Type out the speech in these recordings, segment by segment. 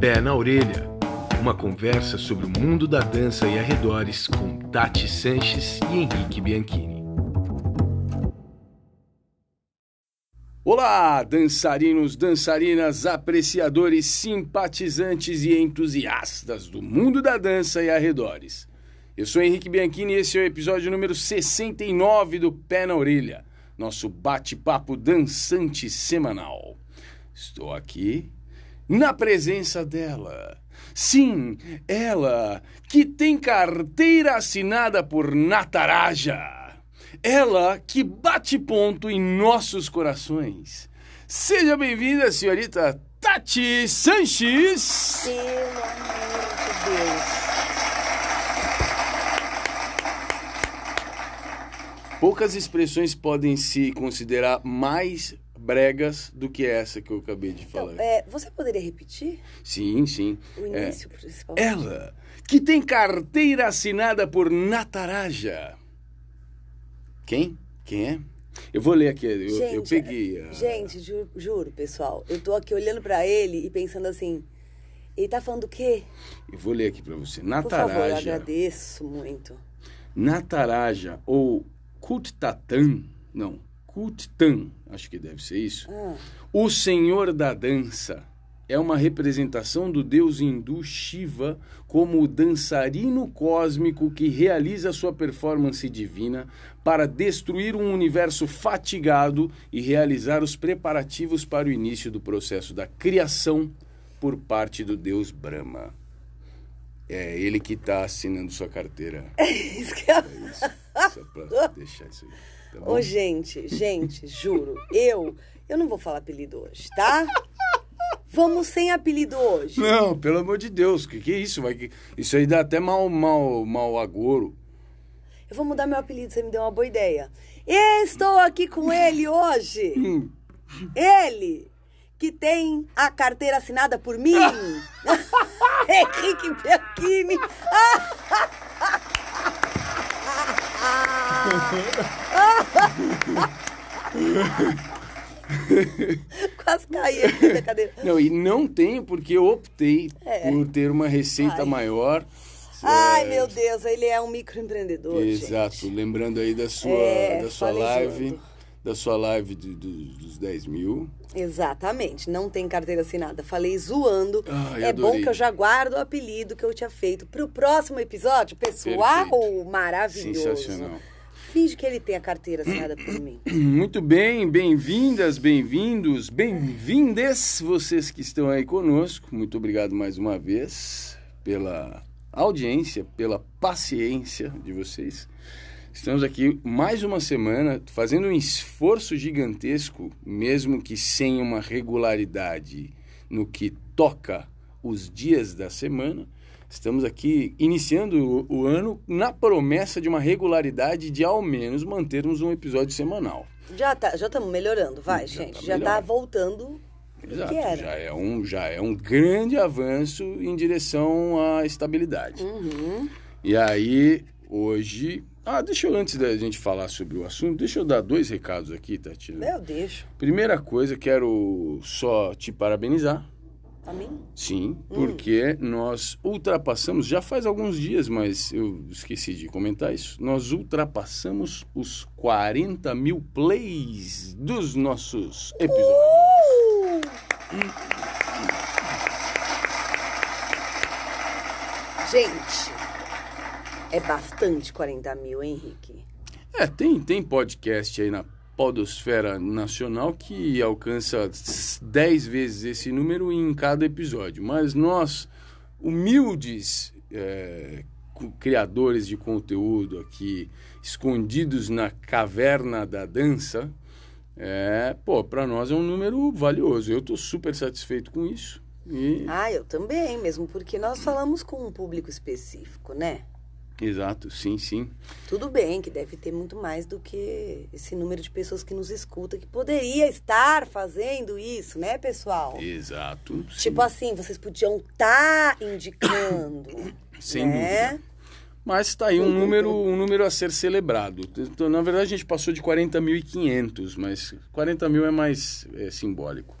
Pé na Orelha uma conversa sobre o mundo da dança e arredores com Tati Sanches e Henrique Bianchini. Olá, dançarinos, dançarinas, apreciadores, simpatizantes e entusiastas do mundo da dança e arredores. Eu sou Henrique Bianchini e esse é o episódio número 69 do Pé na Orelha, nosso bate-papo dançante semanal. Estou aqui na presença dela. Sim, ela que tem carteira assinada por Nataraja. Ela que bate ponto em nossos corações. Seja bem-vinda, senhorita Tati Sanches. Pelo amor de Deus. Poucas expressões podem se considerar mais bregas do que essa que eu acabei de falar. Então, é, você poderia repetir Sim, sim. o É, início principal? Ela, que tem carteira assinada por Nataraja. Quem? Quem é? Eu vou ler aqui. Eu, eu Gente, peguei. a- Gente, ju- juro, pessoal, eu tô aqui olhando pra ele e pensando assim, ele tá falando o quê? Eu vou ler aqui pra você. Por favor, eu Nataraja. agradeço muito. Nataraja ou Kuttatan. Não, Kuttan. Acho que deve ser isso. Ah, O Senhor da Dança é uma representação do deus hindu Shiva como o dançarino cósmico que realiza sua performance divina para destruir um universo fatigado e realizar os preparativos para o início do processo da criação por parte do deus Brahma. É ele que está assinando sua carteira. isso que eu... É isso. Só pra deixar isso aí. Tá? Ô, gente, gente, juro, eu, eu não vou falar apelido hoje, tá? Vamos sem apelido hoje. Não, pelo amor de Deus, que que é isso? Vai que isso aí dá até mal, mal, mal agouro. Eu vou mudar meu apelido, você me deu uma boa ideia. Estou aqui com ele hoje. Hum. Ele, que tem a carteira assinada por mim. Henrique Bianchini. Quase caí aqui da cadeira. Não, e não tenho porque eu optei É. por ter uma receita Ai. maior. Ai, É, meu Deus, ele é um microempreendedor, Exato, gente. lembrando aí da sua, É, da sua live, da sua live de- do- dos 10 mil. Exatamente, não tem carteira assinada. Falei zoando. Ai, é adorei. bom que eu já guardo o apelido que eu tinha feito pro próximo episódio. Pessoal, Perfeito. maravilhoso. Sensacional. Finge que ele tem a carteira assinada por mim. Muito bem, bem-vindas, bem-vindos, bem-vindes vocês que estão aí conosco. Muito obrigado mais uma vez pela audiência, pela paciência de vocês. Estamos aqui mais uma semana fazendo um esforço gigantesco, mesmo que sem uma regularidade no que toca os dias da semana. Estamos aqui iniciando o, o ano na promessa de uma regularidade de ao menos mantermos um episódio semanal. Já tá, já estamos melhorando, vai, Já gente. tá já melhor. tá voltando do Exato, que era. já é um já é um grande avanço em direção à estabilidade. Uhum. E aí hoje, ah, deixa eu antes da gente falar sobre o assunto, deixa eu dar dois recados aqui, Tatiana. Eu deixo. Primeira coisa, quero só te parabenizar. A mim? Sim, porque nós ultrapassamos, já faz alguns dias, mas eu esqueci de comentar isso. Nós ultrapassamos os 40 mil plays dos nossos episódios. Uh! Gente, é bastante 40 mil, hein, Henrique? É, tem, tem podcast aí na Podosfera Nacional que alcança 10 vezes esse número em cada episódio. Mas nós, humildes é, criadores de conteúdo aqui, escondidos na caverna da dança, é, pô, para nós é um número valioso. Eu tô super satisfeito com isso. E, Ah, eu também, mesmo porque nós falamos com um público específico, né? Exato, sim, sim. Tudo bem que deve ter muito mais do que esse número de pessoas que nos escuta que poderia estar fazendo isso, né, pessoal? Exato. sim. Tipo assim, vocês podiam estar indicando, Sem né? dúvida. Mas está aí um número, um número a ser celebrado. Então, na verdade, a gente passou de 40.500, mas 40 mil é mais é, simbólico.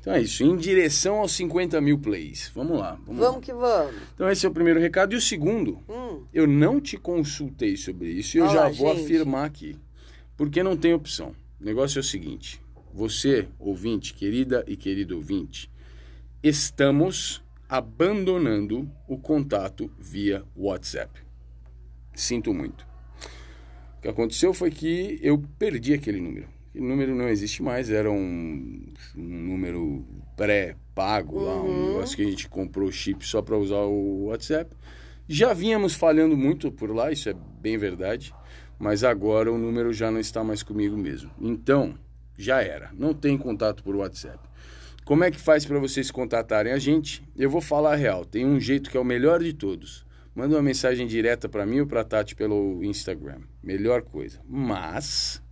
Então é isso, em direção aos 50 mil plays. Vamos lá. Vamos, Vamos lá. que vamos. Então esse é o primeiro recado. E o segundo, Hum, eu não te consultei sobre isso e eu já vou gente. afirmar aqui. Porque não tem opção. O negócio é o seguinte: você, ouvinte, querida e querido ouvinte, estamos abandonando o contato via WhatsApp. Sinto muito. O que aconteceu foi que eu perdi aquele número. O número não existe mais, era um, um número pré-pago lá, um Uhum. negócio que a gente comprou o chip só para usar o WhatsApp. Já vínhamos falhando muito por lá, isso é bem verdade, mas agora o número já não está mais comigo mesmo. Então, já era, não tem contato por WhatsApp. Como é que faz para vocês contatarem a gente? Eu vou falar a real, tem um jeito que é o melhor de todos. Manda uma mensagem direta para mim ou para Tati pelo Instagram. Melhor coisa. Mas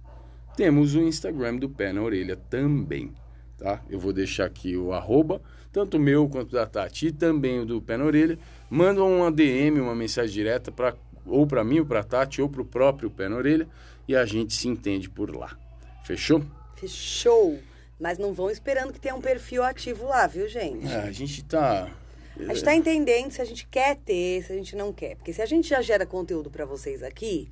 temos o Instagram do Pé na Orelha também, tá? Eu vou deixar aqui o arroba, tanto o meu quanto da Tati e também o do Pé na Orelha. Manda uma DM, uma mensagem direta para ou para mim ou para Tati ou para o próprio Pé na Orelha e a gente se entende por lá. Fechou? fechou. Mas não vão esperando que tenha um perfil ativo lá, viu, gente? É, a gente tá A gente tá entendendo se a gente quer ter, se a gente não quer. Porque se a gente já gera conteúdo pra vocês aqui,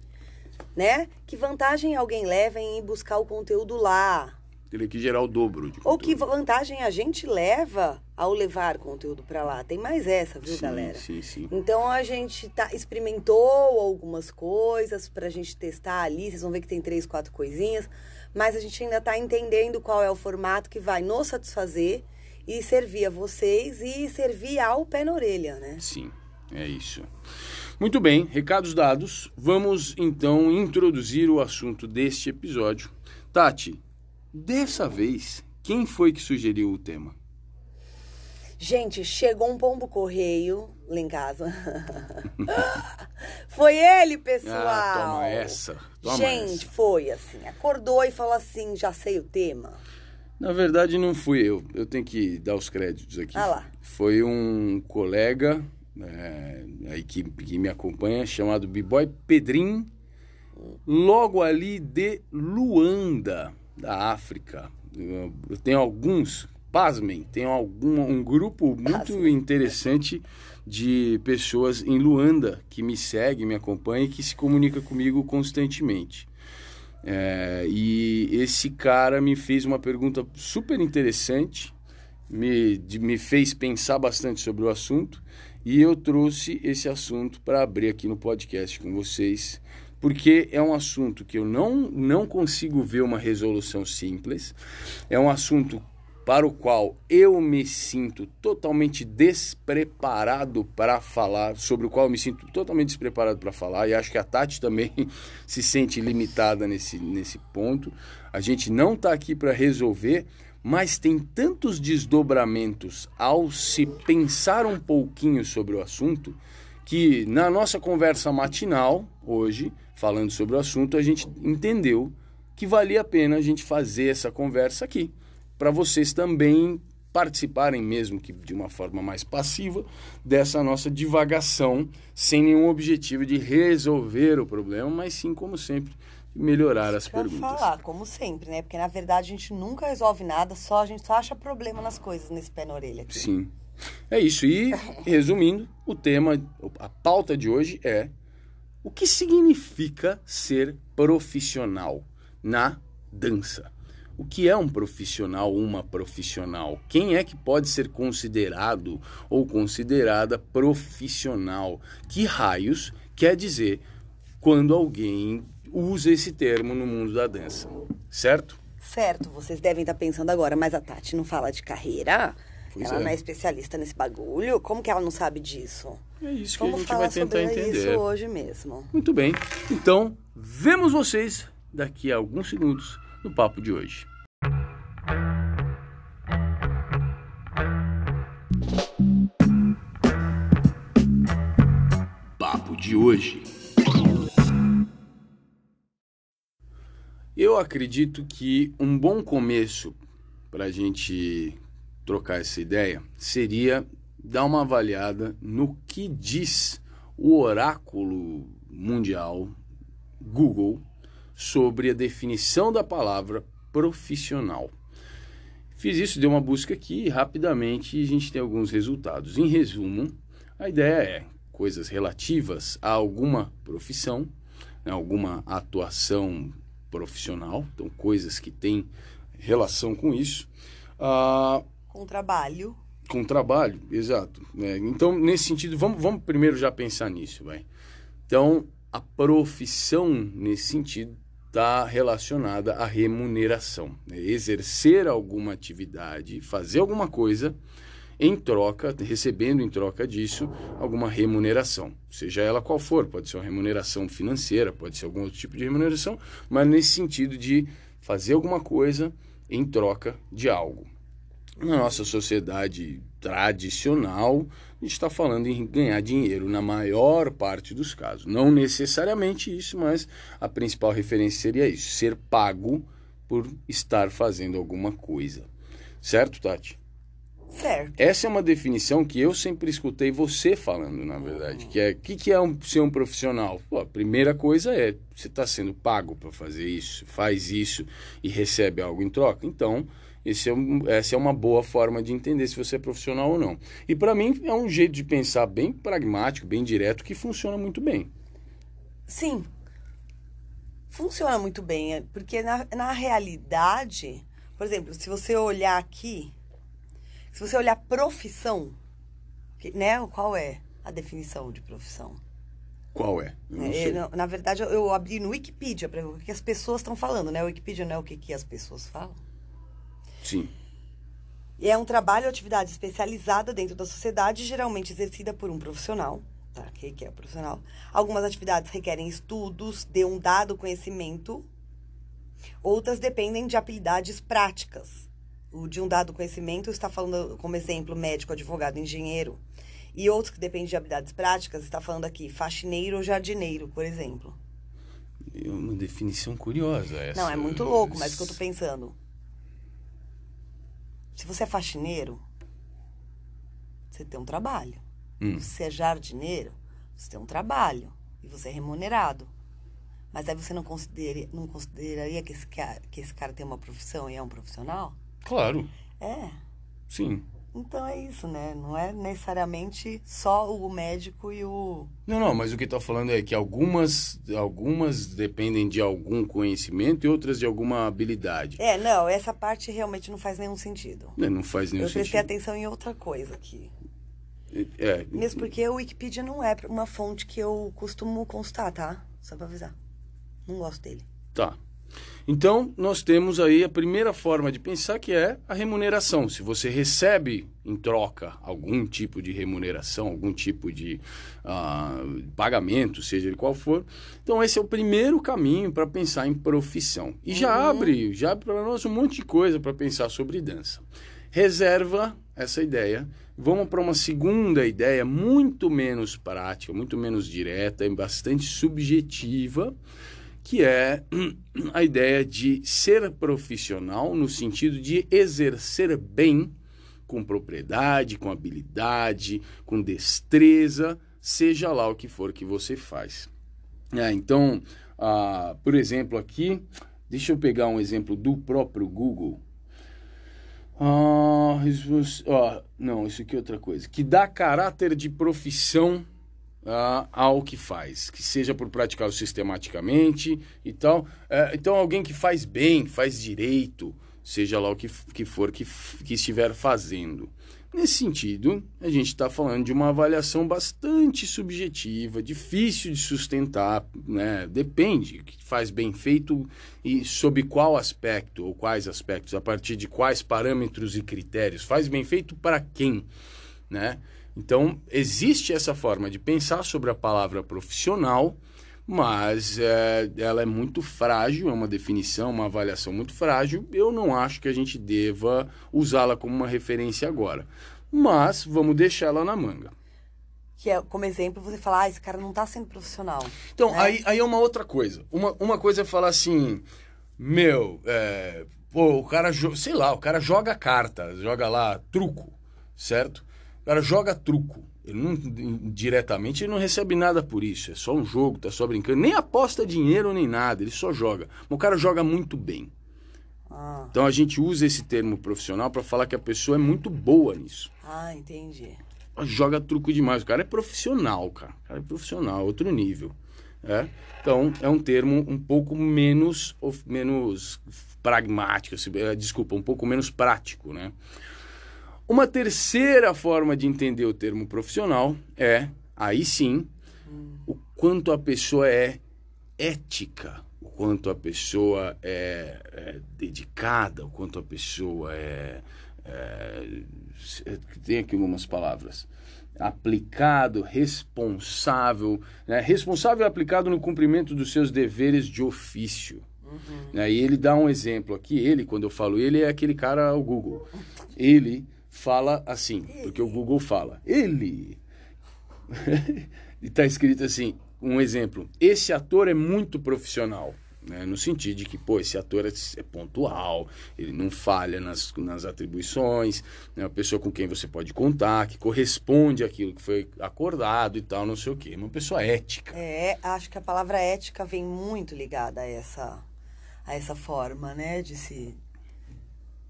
né? Que vantagem alguém leva em buscar o conteúdo lá? teria que gerar o dobro de Ou que conteúdo. vantagem a gente leva ao levar conteúdo pra lá? Tem mais essa, viu, sim, galera? Sim, sim. Então a gente tá, experimentou algumas coisas pra gente testar ali. Vocês vão ver que tem três, quatro coisinhas. Mas a gente ainda tá entendendo qual é o formato que vai nos satisfazer e servir a vocês e servir ao pé na orelha, né? Sim, é isso. Muito bem, recados dados. Vamos então introduzir o assunto deste episódio. Tati, dessa vez, quem foi que sugeriu o tema? Gente, chegou um pombo correio lá em casa. foi ele, pessoal. Ah, toma essa. Toma Gente, essa. foi assim. Acordou e falou assim: já sei o tema. Na verdade, não fui eu. Eu tenho que dar os créditos aqui. Ah lá. Foi um colega é, aí que, que me acompanha, chamado B-Boy Pedrin, logo ali de Luanda, da África. Eu tenho alguns, pasmem, tenho algum, um grupo muito Pasmem. interessante de pessoas em Luanda que me segue, me acompanha e que se comunica comigo constantemente. É, e esse cara me fez uma pergunta super interessante, me, de- me fez pensar bastante sobre o assunto e eu trouxe esse assunto para abrir aqui no podcast com vocês, porque é um assunto que eu não, não consigo ver uma resolução simples, é um assunto para o qual eu me sinto totalmente despreparado para falar, sobre o qual eu me sinto totalmente despreparado para falar, e acho que a Tati também se sente limitada nesse, nesse ponto. A gente não está aqui para resolver, mas tem tantos desdobramentos ao se pensar um pouquinho sobre o assunto que na nossa conversa matinal, hoje, falando sobre o assunto, a gente entendeu que valia a pena a gente fazer essa conversa aqui, para vocês também participarem, mesmo que de uma forma mais passiva, dessa nossa divagação, sem nenhum objetivo de resolver o problema, mas sim, como sempre, melhorar as Pra perguntas. falar, como sempre, né? Porque na verdade a gente nunca resolve nada, só a gente só acha problema nas coisas nesse pé na orelha aqui. Sim. É isso. E, resumindo, o tema, a pauta de hoje é o que significa ser profissional na dança. O que é um profissional, uma profissional? Quem é que pode ser considerado ou considerada profissional? Que raios quer dizer quando alguém usa esse termo no mundo da dança? Certo? Certo, vocês devem estar pensando agora, mas a Tati não fala de carreira? Pois ela é. não é especialista nesse bagulho? Como que ela não sabe disso? É isso que a gente vai tentar entender. isso hoje mesmo. Muito bem. Então, vemos vocês daqui a alguns segundos no papo de hoje. Papo de hoje. Eu acredito que um bom começo para a gente trocar essa ideia seria dar uma avaliada no que diz o oráculo mundial Google sobre a definição da palavra profissional. Fiz isso, dei uma busca aqui e rapidamente a gente tem alguns resultados. Em resumo, a ideia é coisas relativas a alguma profissão, né, alguma atuação profissional, então coisas que têm relação com isso. Ah, com trabalho. Com trabalho, exato. É, então, nesse sentido, vamos, vamos primeiro já pensar nisso, vai. Então, a profissão, nesse sentido, está relacionada à remuneração. Né? Exercer alguma atividade, fazer alguma coisa em troca, recebendo em troca disso alguma remuneração, seja ela qual for, pode ser uma remuneração financeira, pode ser algum outro tipo de remuneração, mas nesse sentido de fazer alguma coisa em troca de algo. Na nossa sociedade tradicional, a gente está falando em ganhar dinheiro na maior parte dos casos. Não necessariamente isso, mas a principal referência seria isso: ser pago por estar fazendo alguma coisa. Certo, Tati? Certo. Essa é uma definição que eu sempre escutei você falando, na verdade. Que é o que, que é um, ser um profissional? Pô, a primeira coisa é você está sendo pago para fazer isso, faz isso e recebe algo em troca. Então, esse é um, essa é uma boa forma de entender se você é profissional ou não. E para mim é um jeito de pensar bem pragmático, bem direto, que funciona muito bem. Sim. Funciona muito bem, é, porque na, na realidade, por exemplo, se você olhar aqui, se você olhar profissão, né? Qual é a definição de profissão? Qual é? é na, na, verdade, eu, eu abri no Wikipedia para ver o que as pessoas estão falando, né? O Wikipedia não é o que, que as pessoas falam. Sim. E é um trabalho ou atividade especializada dentro da sociedade, geralmente exercida por um profissional. Tá? Que, que é profissional. Algumas atividades requerem estudos de um dado conhecimento, outras dependem de habilidades práticas. O de um dado conhecimento está falando como exemplo médico, advogado, engenheiro. E outros que dependem de habilidades práticas, está falando aqui faxineiro ou jardineiro, por exemplo. É uma definição curiosa essa. Não, é muito louco, mas o que eu estou pensando se você é faxineiro, você tem um trabalho. Hum. Se você é jardineiro, você tem um trabalho. E você é remunerado. Mas aí você não consideraria, não consideraria que, esse cara, que esse cara tem uma profissão e é um profissional? Claro. É. Sim. Então é isso, né? Não é necessariamente só o médico e o. Não, não, mas o que está falando é que algumas, algumas dependem de algum conhecimento e outras de alguma habilidade. É, não, essa parte realmente não faz nenhum sentido. É, não faz nenhum Eu sentido. Eu prestei atenção em outra coisa aqui. É, é. Mesmo porque o Wikipedia não é uma fonte que eu costumo constar, tá? Só pra avisar. Não gosto dele. Tá. Então, nós temos aí a primeira forma de pensar que é a remuneração. Se você recebe em troca algum tipo de remuneração, algum tipo de uh, pagamento, seja ele qual for, então esse é o primeiro caminho para pensar em profissão. E já uhum. abre, já abre para nós um monte de coisa para pensar sobre dança. Reserva essa ideia. Vamos para uma segunda ideia muito menos prática, muito menos direta e bastante subjetiva que é a ideia de ser profissional no sentido de exercer bem, com propriedade, com habilidade, com destreza, seja lá o que for que você faz. É, então, ah, por exemplo, aqui, deixa eu pegar um exemplo do próprio Google. Ah, isso, ah, não, isso aqui é outra coisa. Que dá caráter de profissão uh, ao que faz, que seja por praticá-lo sistematicamente e tal. Uh, então, alguém que faz bem, faz direito, seja lá o que, que for que, que estiver fazendo. Nesse sentido, a gente está falando de uma avaliação bastante subjetiva, difícil de sustentar, né? depende, que faz bem feito e sob qual aspecto ou quais aspectos, a partir de quais parâmetros e critérios, faz bem feito para quem, né? Então, existe essa forma de pensar sobre a palavra profissional, mas é, ela é muito frágil, é uma definição, uma avaliação muito frágil. Eu não acho que a gente deva usá-la como uma referência agora. Mas vamos deixá-la na manga. Que é, como exemplo, você falar, ah, esse cara não está sendo profissional. Então, né? aí, aí é uma outra coisa. Uma, uma coisa é falar assim, meu, é, pô, o cara, sei lá, o cara joga carta, joga lá truco, certo? Cara joga truco. Ele não, diretamente ele não recebe nada por isso. É só um jogo, tá só brincando. Nem aposta dinheiro nem nada, ele só joga. O cara joga muito bem. Ah, Então a gente usa esse termo profissional para falar que a pessoa é muito boa nisso. ah, entendi. Joga truco demais. O cara é profissional, cara. O cara é profissional, outro nível. É? Então é um termo um pouco menos, menos pragmático, se- desculpa, um pouco menos prático, né? Uma terceira forma de entender o termo profissional é, aí sim, o quanto a pessoa é ética, o quanto a pessoa é, é dedicada, o quanto a pessoa é, é, Tem aqui algumas palavras. Aplicado, responsável. Né? Responsável e aplicado no cumprimento dos seus deveres de ofício. Né? E ele dá um exemplo aqui. Ele, quando eu falo ele, é aquele cara, o Google. Ele fala assim, porque o Google fala. Ele. e tá escrito assim, um exemplo. Esse ator é muito profissional. Né? No sentido de que, pô, esse ator é, é pontual, ele não falha nas, nas atribuições, é uma pessoa com quem você pode contar, que corresponde àquilo que foi acordado e tal, não sei o quê. Uma pessoa ética. É, acho que a palavra ética vem muito ligada a essa, a essa forma, né? De se,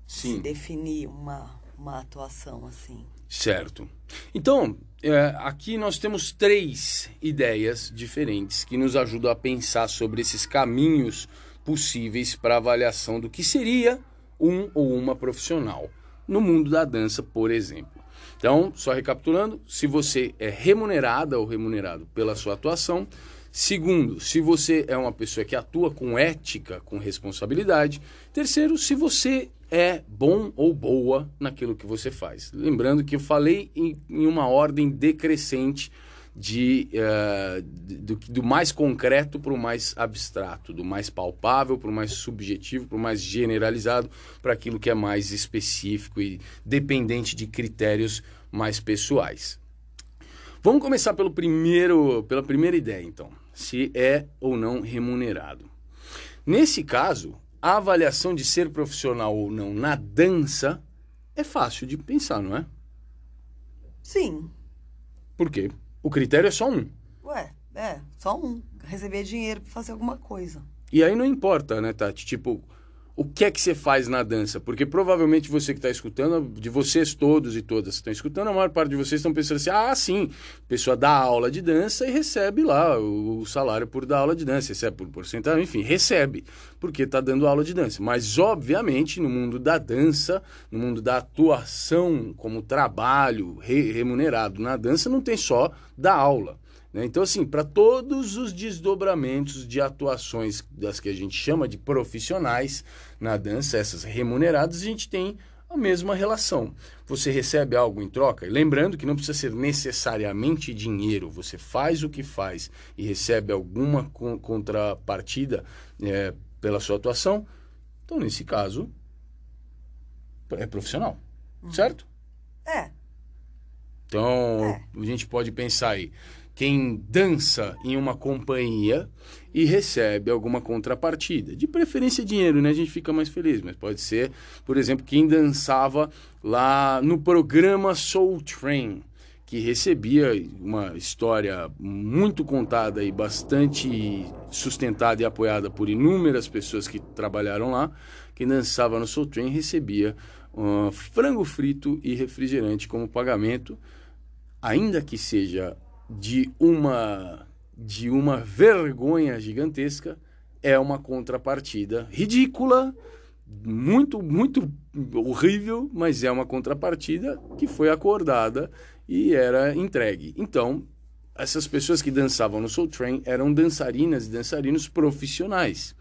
se Sim. definir uma, uma atuação assim. Certo. Então, é, aqui nós temos três ideias diferentes que nos ajudam a pensar sobre esses caminhos possíveis para avaliação do que seria um ou uma profissional no mundo da dança, por exemplo. Então, só recapitulando, se você é remunerada ou remunerado pela sua atuação, Segundo, se você é uma pessoa que atua com ética, com responsabilidade. Terceiro, se você é bom ou boa naquilo que você faz. Lembrando que eu falei em, em uma ordem decrescente de, eh, do, do mais concreto para o mais abstrato, do mais palpável para o mais subjetivo, para o mais generalizado, para aquilo que é mais específico e dependente de critérios mais pessoais. Vamos começar pelo primeiro, pela primeira ideia, então. Se é ou não remunerado. Nesse caso, a avaliação de ser profissional ou não na dança é fácil de pensar, não é? Sim. Por quê? O critério é só um. Ué, é, só um. Receber dinheiro pra fazer alguma coisa. E aí não importa, né, Tati? Tipo, o que é que você faz na dança? Porque provavelmente você que está escutando, de vocês todos e todas que estão escutando, a maior parte de vocês estão pensando assim: ah, sim, a pessoa dá aula de dança e recebe lá o, salário por dar aula de dança, recebe por porcentagem, enfim, recebe, porque está dando aula de dança. Mas, obviamente, no mundo da dança, no mundo da atuação como trabalho re- remunerado na dança, não tem só dar aula. né? Então, assim, para todos os desdobramentos de atuações das que a gente chama de profissionais na dança, essas remuneradas, a gente tem a mesma relação. Você recebe algo em troca, lembrando que não precisa ser necessariamente dinheiro, você faz o que faz e recebe alguma con- contrapartida é, pela sua atuação, então, nesse caso, é profissional, certo? É, Então, É. a gente pode pensar aí, quem dança em uma companhia e recebe alguma contrapartida, de preferência dinheiro, né? A gente fica mais feliz, mas pode ser, por exemplo, quem dançava lá no programa Soul Train, que recebia uma história muito contada e bastante sustentada e apoiada por inúmeras pessoas que trabalharam lá. Quem dançava no Soul Train recebia ah, frango frito e refrigerante como pagamento, ainda que seja de uma de uma vergonha gigantesca, é uma contrapartida ridícula, muito muito horrível, mas é uma contrapartida que foi acordada e era entregue. Então, essas pessoas que dançavam no Soul Train eram dançarinas e dançarinos profissionais,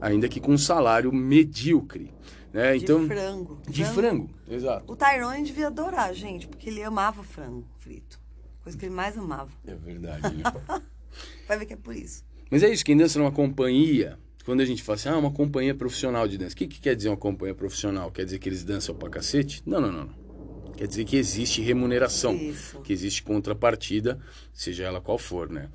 ainda que com um salário medíocre, né? de Então, frango. de frango, exato. O Tyrone devia adorar, gente, porque ele amava frango frito. Coisa que ele mais amava. É verdade, né? Vai ver que é por isso. Mas é isso, quem dança numa companhia, quando a gente fala assim, ah, uma companhia profissional de dança. O que, que quer dizer uma companhia profissional? Quer dizer que eles dançam pra cacete? Não, não, não. Quer dizer que existe remuneração, Isso. que existe contrapartida, seja ela qual for, né?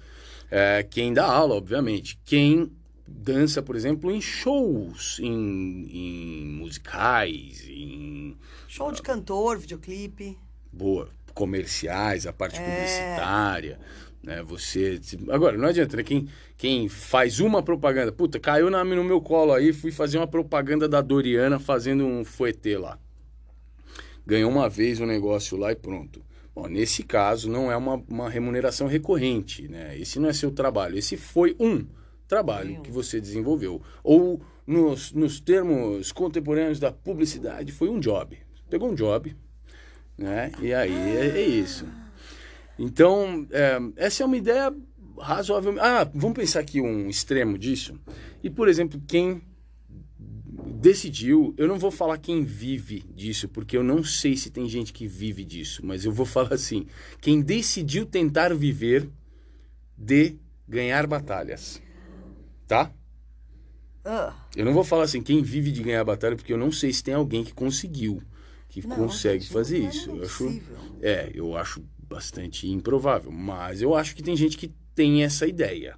É, quem dá aula, obviamente. Quem dança, por exemplo, em shows, em, em musicais, em Show de cantor, videoclipe. boa, comerciais, a parte É. publicitária, Né? Você. Agora, não adianta, né? Quem, quem faz uma propaganda, puta, caiu na, no meu colo aí, fui fazer uma propaganda da Doriana fazendo um fuetê lá. Ganhou uma vez um negócio lá e pronto. Bom, nesse caso, não é uma, uma remuneração recorrente, né? Esse não é seu trabalho. Esse foi um trabalho que você desenvolveu. Ou, nos, nos termos contemporâneos da publicidade, foi um job. Pegou um job, né? E aí é, é isso. Então, é, essa é uma ideia razoável. Ah, vamos pensar aqui um extremo disso. E, por exemplo, quem decidiu, eu não vou falar quem vive disso, porque eu não sei se tem gente que vive disso, mas eu vou falar assim: quem decidiu tentar viver de ganhar batalhas. Tá? Ah, Eu não vou falar assim, quem vive de ganhar batalha, porque eu não sei se tem alguém que conseguiu, que Não, consegue fazer é isso. Eu acho, é, eu acho bastante improvável, mas eu acho que tem gente que tem essa ideia.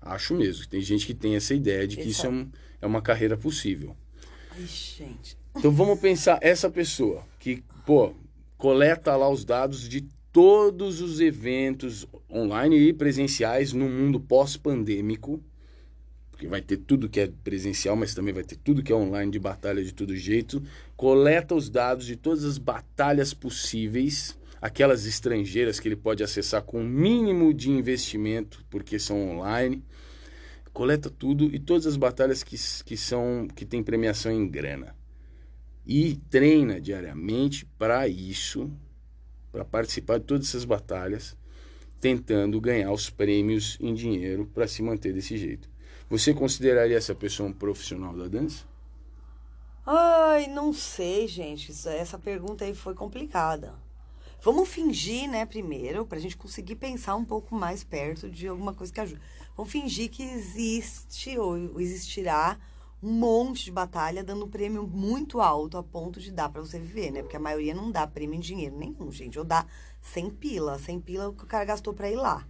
Acho mesmo, que tem gente que tem essa ideia de que isso é, um- é uma carreira possível. ai, gente. Então vamos pensar essa pessoa que, pô, coleta lá os dados de todos os eventos online e presenciais no mundo pós-pandêmico, porque vai ter tudo que é presencial, mas também vai ter tudo que é online de batalha de todo jeito. Coleta os dados de todas as batalhas possíveis, aquelas estrangeiras que ele pode acessar com o mínimo de investimento, porque são online. Coleta tudo e todas as batalhas que, que são que tem premiação em grana e treina diariamente para isso, para participar de todas essas batalhas, tentando ganhar os prêmios em dinheiro para se manter desse jeito. Você consideraria essa pessoa um profissional da dança? Ai, não sei, gente. Isso- essa pergunta aí foi complicada. Vamos fingir, né, primeiro, pra gente conseguir pensar um pouco mais perto de alguma coisa que ajude. Vamos fingir que existe ou existirá um monte de batalha dando um prêmio muito alto a ponto de dar pra você viver, né? Porque a maioria não dá prêmio em dinheiro nenhum, gente. Ou dá 100 pila. 100 pila é o que o cara gastou pra ir lá.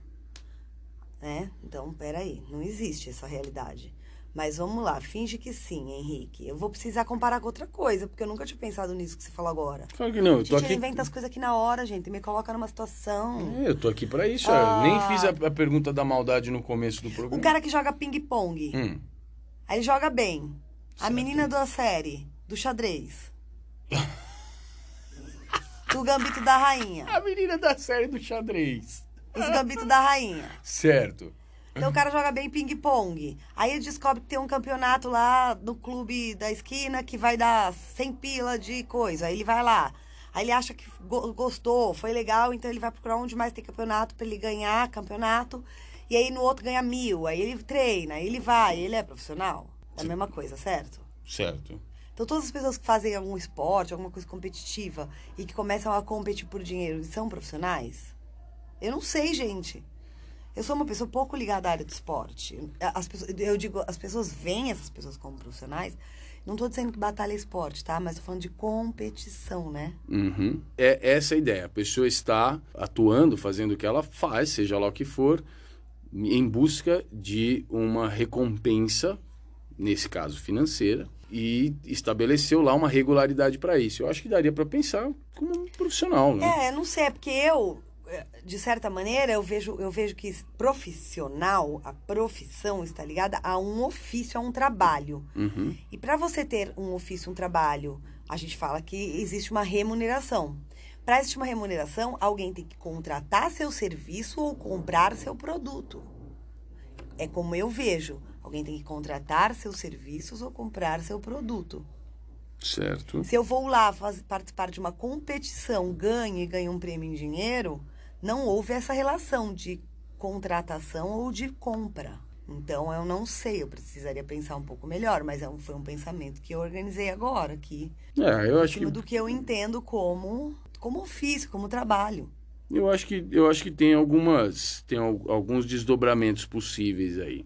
Né? Então, peraí, não existe essa realidade. Mas vamos lá, finge que sim, Henrique. Eu vou precisar comparar com outra coisa, porque eu nunca tinha pensado nisso que você falou agora. Claro que não, A eu tô gente aqui. inventa as coisas aqui na hora, gente. Me coloca numa situação. É, eu tô aqui para isso. Ah. Eu nem fiz a, a pergunta da maldade no começo do O programa. cara que joga ping-pong. Hum, Aí ele joga bem. A Certo. menina da série, do xadrez. do gambito da rainha. a menina da série do xadrez. Os gambitos da rainha. Certo. Então o cara joga bem ping-pong. Aí ele descobre que tem um campeonato lá no clube da esquina que vai dar 100 pila de coisa. Aí ele vai lá. Aí ele acha que go- gostou, foi legal, então ele vai procurar onde mais tem campeonato pra ele ganhar campeonato. E aí no outro ganha mil. Aí ele treina, aí ele vai, ele é profissional. É a mesma coisa, certo? Certo. Então todas as pessoas que fazem algum esporte, alguma coisa competitiva e que começam a competir por dinheiro são profissionais? Eu não sei, gente. Eu sou uma pessoa pouco ligada à área do esporte. As pessoas, eu digo, as pessoas veem essas pessoas como profissionais. Não estou dizendo que batalha é esporte, tá? Mas estou falando de competição, né? Uhum. É essa a ideia. A pessoa está atuando, fazendo o que ela faz, seja lá o que for, em busca de uma recompensa, nesse caso financeira, e estabeleceu lá uma regularidade para isso. Eu acho que daria para pensar como um profissional, né? É, não sei, é porque eu, de certa maneira, eu vejo, eu vejo que profissional, a profissão está ligada a um ofício, a um trabalho. Uhum. E para você ter um ofício, um trabalho, a gente fala que existe uma remuneração. Para existir uma remuneração, alguém tem que contratar seu serviço ou comprar seu produto. É como eu vejo. Alguém tem que contratar seus serviços ou comprar seu produto. Certo. Se eu vou lá faz- participar de uma competição, ganho e ganho um prêmio em dinheiro, não houve essa relação de contratação ou de compra. Então eu não sei, eu precisaria pensar um pouco melhor, mas é um- foi um pensamento que eu organizei agora aqui, É, eu acho que do que eu entendo como como ofício, como trabalho. Eu acho que, eu acho que tem algumas, tem al- alguns desdobramentos possíveis aí.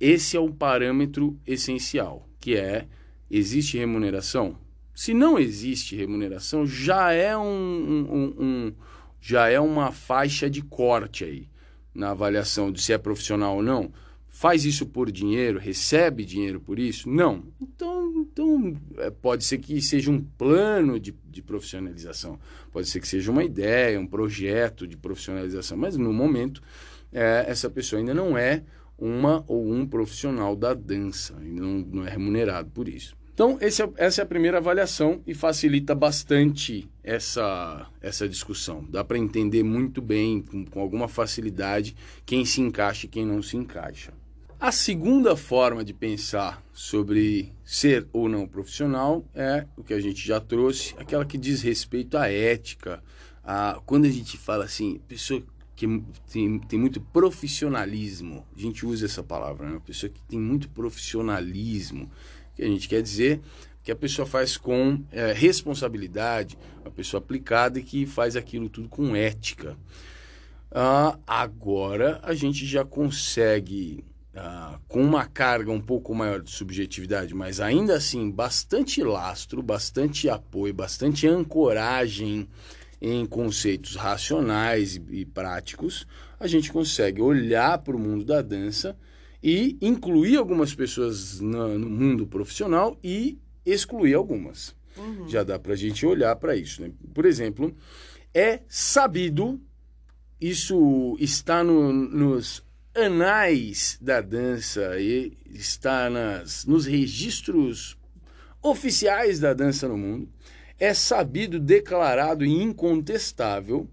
Esse é o parâmetro essencial, que é existe remuneração? Se não existe remuneração, já é um, um- um- um- já é uma faixa de corte aí na avaliação de se é profissional ou não. faz isso por dinheiro, recebe dinheiro por isso? Não. Então, então é, pode ser que seja um plano de, de profissionalização, pode ser que seja uma ideia, um projeto de profissionalização, mas no momento é, essa pessoa ainda não é uma ou um profissional da dança, ainda não, não é remunerado por isso. Então, é, essa é a primeira avaliação e facilita bastante essa, essa discussão. Dá para entender muito bem, com, com alguma facilidade, quem se encaixa e quem não se encaixa. A segunda forma de pensar sobre ser ou não profissional é o que a gente já trouxe, aquela que diz respeito à ética. A, quando a gente fala assim, pessoa que tem, tem muito profissionalismo, a gente usa essa palavra, né? Pessoa que tem muito profissionalismo, que a gente quer dizer que a pessoa faz com é, responsabilidade, uma pessoa aplicada e que faz aquilo tudo com ética. Ah, agora a gente já consegue Uh, com uma carga um pouco maior de subjetividade, mas ainda assim bastante lastro, bastante apoio, bastante ancoragem em conceitos racionais e, e práticos, a gente consegue olhar para o mundo da dança e incluir algumas pessoas no, no mundo profissional e excluir algumas. Uhum. Já dá para a gente olhar para isso. Né? Por exemplo, é sabido, isso está no, nos anais da dança e está nas, nos registros oficiais da dança no mundo, é sabido, declarado e incontestável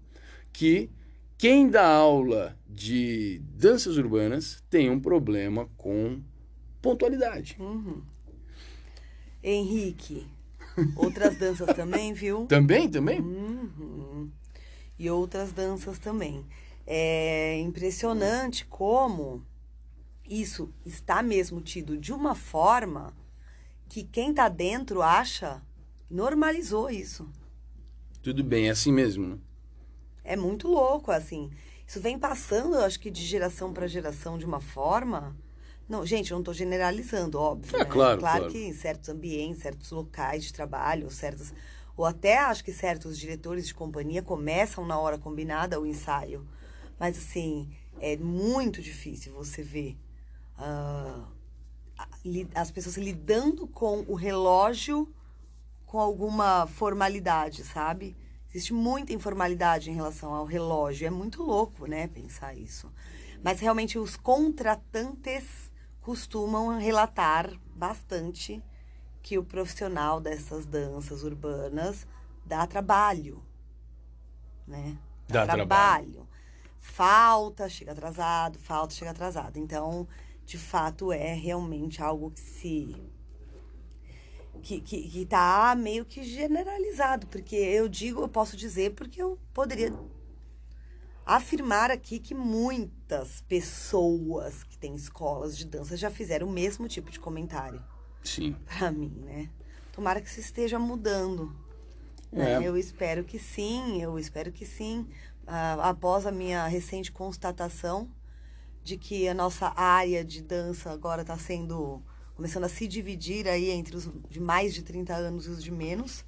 que quem dá aula de danças urbanas tem um problema com pontualidade. Uhum. Henrique, outras danças também, viu? Também, também? Uhum. E outras danças também. É impressionante como isso está mesmo tido de uma forma que quem está dentro acha normalizou isso. Tudo bem, é assim mesmo, né? É muito louco, assim. Isso vem passando, eu acho que de geração para geração de uma forma. Não, gente, eu não estou generalizando, óbvio. É, né? claro, claro, claro que em certos ambientes, certos locais de trabalho, certos. Ou até acho que certos diretores de companhia começam na hora combinada o ensaio. Mas, assim, é muito difícil você ver uh, as pessoas lidando com o relógio com alguma formalidade, sabe? Existe muita informalidade em relação ao relógio. É muito louco, né, pensar isso. Mas realmente os contratantes costumam relatar bastante que o profissional dessas danças urbanas dá trabalho, né? Dá, dá trabalho. trabalho falta, chega atrasado, falta, chega atrasado. Então, de fato, é realmente algo que se. Que, que, que tá meio que generalizado, porque eu digo, eu posso dizer, porque eu poderia afirmar aqui que muitas pessoas que têm escolas de dança já fizeram o mesmo tipo de comentário. Sim. Pra mim, né? Tomara que isso esteja mudando. É. Né? Eu espero que sim, eu espero que sim após a minha recente constatação de que a nossa área de dança agora está sendo começando a se dividir aí entre os de mais de 30 anos e os de menos.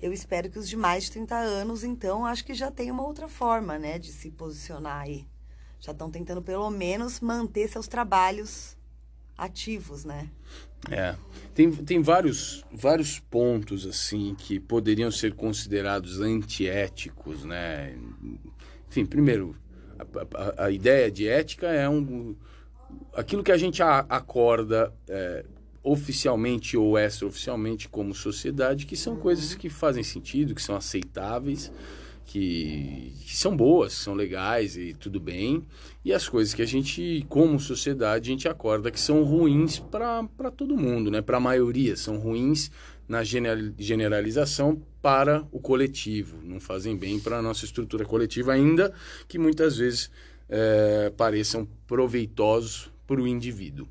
Eu espero que os de mais de 30 anos, então, acho que já tem uma outra forma, né, de se posicionar aí. Já estão tentando pelo menos manter seus trabalhos ativos, né? É. Tem, tem vários, vários pontos, assim, que poderiam ser considerados antiéticos, né? Enfim, primeiro, a, a, a ideia de ética é um, aquilo que a gente acorda é, oficialmente ou extraoficialmente como sociedade, que são coisas que fazem sentido, que são aceitáveis, que, que são boas, são legais e tudo bem, e as coisas que a gente, como sociedade, a gente acorda que são ruins para todo mundo, né? para a maioria, são ruins na generalização para o coletivo, não fazem bem para a nossa estrutura coletiva, ainda que muitas vezes é, pareçam proveitosos para o indivíduo.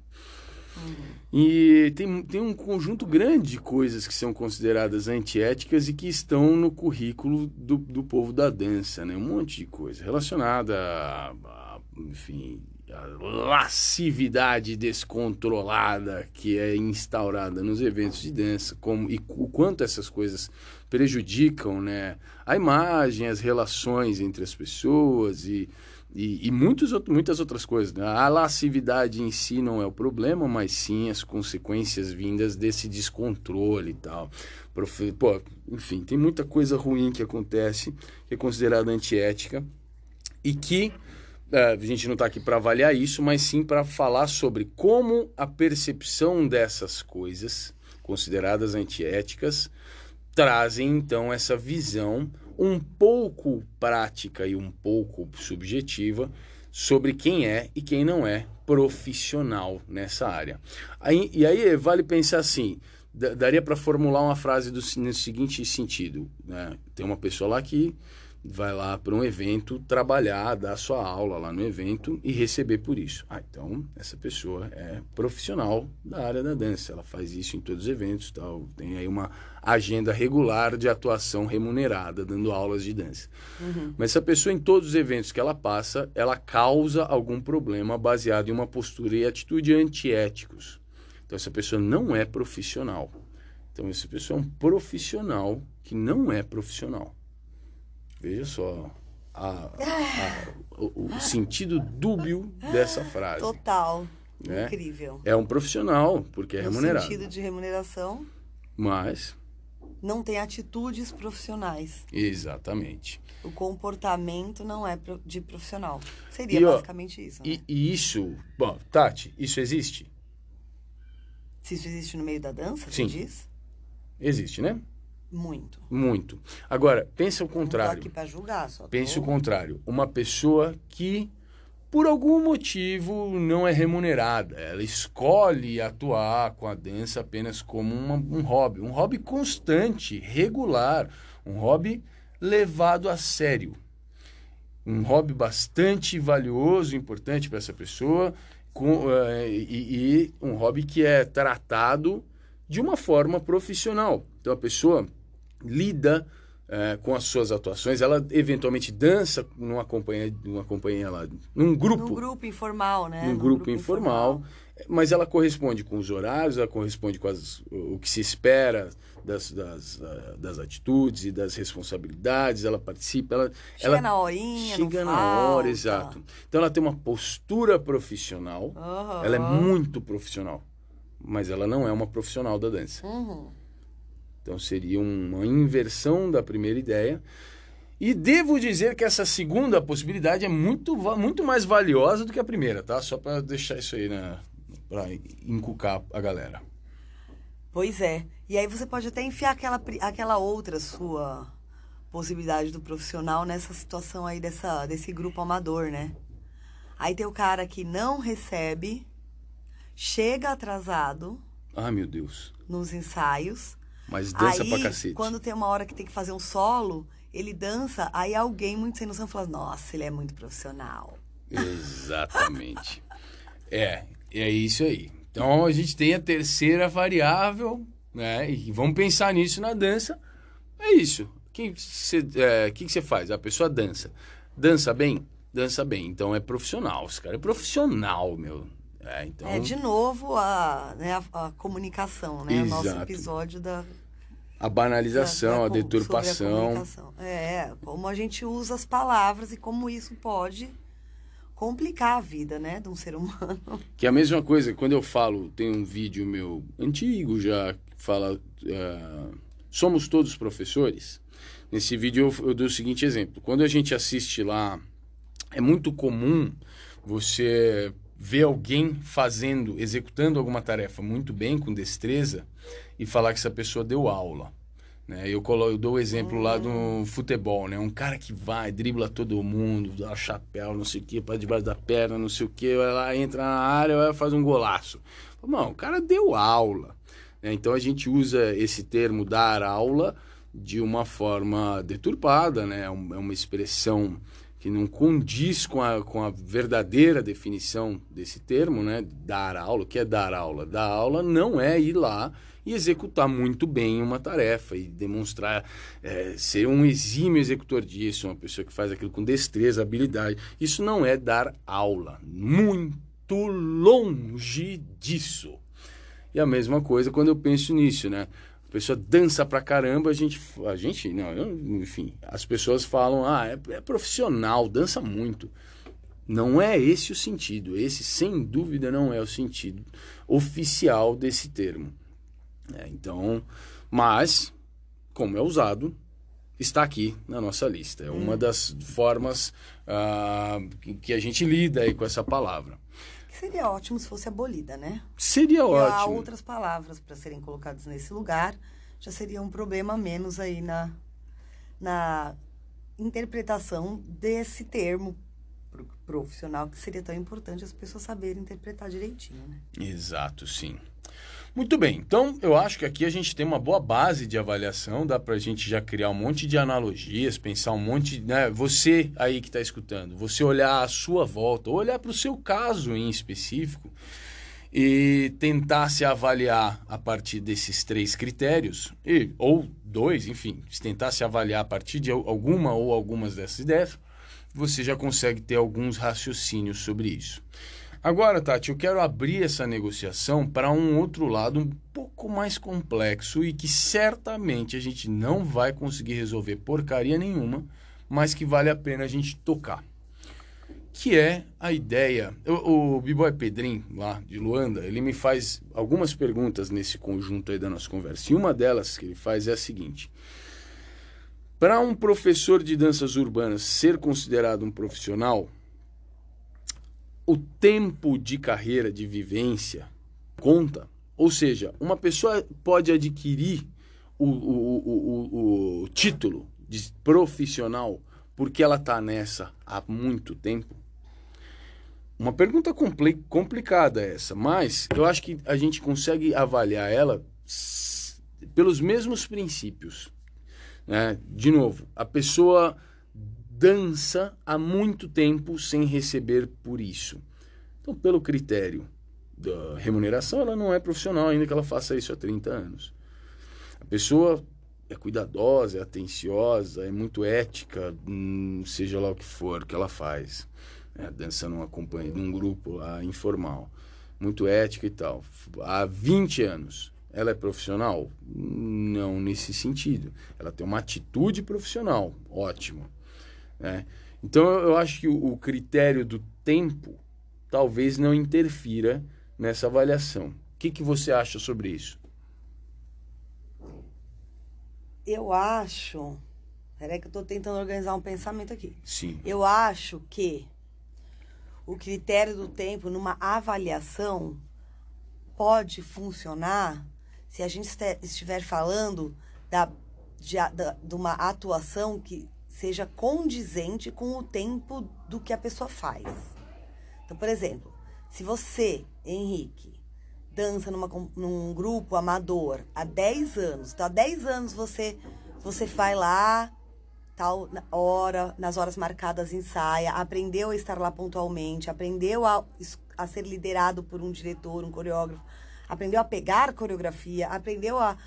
Uhum. E tem, tem um conjunto grande de coisas que são consideradas antiéticas e que estão no currículo do, do povo da dança, né? Um monte de coisa relacionada a, a enfim, a lascividade descontrolada que é instaurada nos eventos de dança, como e o quanto essas coisas prejudicam, né, a imagem, as relações entre as pessoas e E, e muitos, muitas outras coisas. Né? A lascividade em si não é o problema, mas sim as consequências vindas desse descontrole e tal. Pô, enfim, tem muita coisa ruim que acontece, que é considerada antiética, e que é, a gente não está aqui para avaliar isso, mas sim para falar sobre como a percepção dessas coisas, consideradas antiéticas, trazem então essa visão um pouco prática e um pouco subjetiva sobre quem é e quem não é profissional nessa área. Aí, e aí vale pensar assim, daria para formular uma frase do, no seguinte sentido, né? Tem uma pessoa lá que vai lá para um evento trabalhar, dar sua aula lá no evento e receber por isso. Ah, então essa pessoa é profissional da área da dança, ela faz isso em todos os eventos, tal, tem aí uma agenda regular de atuação remunerada, dando aulas de dança. Uhum. Mas essa pessoa em todos os eventos que ela passa, ela causa algum problema baseado em uma postura e atitude antiéticos. Então essa pessoa não é profissional. Então essa pessoa é um profissional que não é profissional. Veja só a, a, o, o, sentido dúbio dessa frase. Total. Né? Incrível. É um profissional, porque é no remunerado. sentido de remuneração. Mas. Não tem atitudes profissionais. Exatamente. O comportamento não é de profissional. Seria e, basicamente isso. Né? E, e, isso. Bom, Tati, isso existe? Se isso existe no meio da dança, Sim. diz? Existe, né? Muito. Muito. Agora, pensa o contrário. Não tô aqui para julgar, só. Pense o contrário. Uma pessoa que, por algum motivo, não é remunerada. Ela escolhe atuar com a dança apenas como uma, um hobby. Um hobby constante, regular. Um hobby levado a sério. Um hobby bastante valioso, importante para essa pessoa. Com, uh, e, e um hobby que é tratado de uma forma profissional. Então, a pessoa lida é, com as suas atuações. Ela eventualmente dança numa companhia, numa companhia lá, num grupo. Num grupo informal, né? Num, num grupo, grupo informal, informal, Mas ela corresponde com os horários, ela corresponde com as, o que se espera das, das, das atitudes e das responsabilidades. Ela participa. Ela, chega ela na horinha, Chega na falta. hora, exato. Então ela tem uma postura profissional. Uhum. Ela é muito profissional. Mas ela não é uma profissional da dança. Uhum. Então seria uma inversão da primeira ideia. E devo dizer que essa segunda possibilidade é muito, muito mais valiosa do que a primeira, tá? Só para deixar isso aí na para encucar a galera. Pois é. E aí você pode até enfiar aquela, aquela outra sua possibilidade do profissional nessa situação aí dessa, desse grupo amador, né? Aí tem o cara que não recebe, chega atrasado. Ah, meu Deus. Nos ensaios mas dança aí, pra cacete. quando tem uma hora que tem que fazer um solo, ele dança, aí alguém muito sem noção fala, nossa, ele é muito profissional. Exatamente. é, é isso aí. Então a gente tem a terceira variável, né? E vamos pensar nisso na dança. É isso. O que você é, que que faz? A pessoa dança. Dança bem? Dança bem. Então é profissional. Esse cara é profissional, meu. É, então... é de novo a, né, a, a comunicação, né? Exato. O nosso episódio da a banalização, a, a deturpação. A é, como a gente usa as palavras e como isso pode complicar a vida, né, de um ser humano. Que é a mesma coisa, quando eu falo, tem um vídeo meu antigo já que fala uh, somos todos professores. Nesse vídeo eu, eu dou o seguinte exemplo: quando a gente assiste lá, é muito comum você ver alguém fazendo, executando alguma tarefa muito bem, com destreza, e falar que essa pessoa deu aula. Né? Eu, colo, eu dou o exemplo lá do futebol, né? Um cara que vai, dribla todo mundo, dá chapéu, não sei o que, para debaixo da perna, não sei o que, vai lá, entra na área, vai fazer um golaço. Não, o cara deu aula. Né? Então a gente usa esse termo dar aula de uma forma deturpada, né? É, é uma expressão que não condiz com a, com a verdadeira definição desse termo, né? Dar aula. O que é dar aula? Dar aula não é ir lá e executar muito bem uma tarefa e demonstrar é, ser um exímio executor disso, uma pessoa que faz aquilo com destreza, habilidade. Isso não é dar aula. Muito longe disso. E a mesma coisa quando eu penso nisso, né? A pessoa dança pra caramba, a gente. A gente, não, eu, enfim, as pessoas falam, ah, é, é profissional, dança muito. Não é esse o sentido. Esse, sem dúvida, não é o sentido oficial desse termo. É, então, mas, como é usado, está aqui na nossa lista. É uma das formas uh, que a gente lida aí com essa palavra. Seria ótimo se fosse abolida, né? Seria e ótimo. Há outras palavras para serem colocadas nesse lugar. Já seria um problema menos aí na, na interpretação desse termo profissional que seria tão importante as pessoas saberem interpretar direitinho, né? Exato, sim. Muito bem, então eu acho que aqui a gente tem uma boa base de avaliação, dá para a gente já criar um monte de analogias, pensar um monte, né? Você aí que está escutando, você olhar a sua volta, olhar para o seu caso em específico e tentar se avaliar a partir desses três critérios, e, ou dois, enfim, tentar se avaliar a partir de alguma ou algumas dessas ideias, você já consegue ter alguns raciocínios sobre isso. Agora, Tati, eu quero abrir essa negociação para um outro lado um pouco mais complexo e que certamente a gente não vai conseguir resolver porcaria nenhuma, mas que vale a pena a gente tocar. Que é a ideia. O, o B-Boy Pedrin, lá de Luanda, ele me faz algumas perguntas nesse conjunto aí da nossa conversa. E uma delas que ele faz é a seguinte: Para um professor de danças urbanas ser considerado um profissional, o tempo de carreira, de vivência, conta. Ou seja, uma pessoa pode adquirir o, o, o, o título de profissional porque ela está nessa há muito tempo? Uma pergunta compli complicada essa, mas eu acho que a gente consegue avaliar ela pelos mesmos princípios. Né? De novo, a pessoa dança há muito tempo sem receber por isso. Então, pelo critério da remuneração, ela não é profissional, ainda que ela faça isso há 30 anos. A pessoa é cuidadosa, é atenciosa, é muito ética, hum, seja lá o que for que ela faz. É, dança numa companhia, num grupo lá informal. Muito ética e tal. Há 20 anos. Ela é profissional? Não nesse sentido. Ela tem uma atitude profissional. Ótimo. Né? Então eu acho que o, o critério do tempo talvez não interfira nessa avaliação. O que, que você acha sobre isso? Eu acho. Peraí, que eu estou tentando organizar um pensamento aqui. Sim. Eu acho que o critério do tempo numa avaliação pode funcionar se a gente estiver falando da, de, da, de uma atuação que seja condizente com o tempo do que a pessoa faz. Então, por exemplo, se você, Henrique, dança numa, num grupo amador há 10 anos, então há 10 anos você, você vai lá, tal hora, nas horas marcadas ensaia, aprendeu a estar lá pontualmente, aprendeu a, a ser liderado por um diretor, um coreógrafo, aprendeu a pegar coreografia, aprendeu a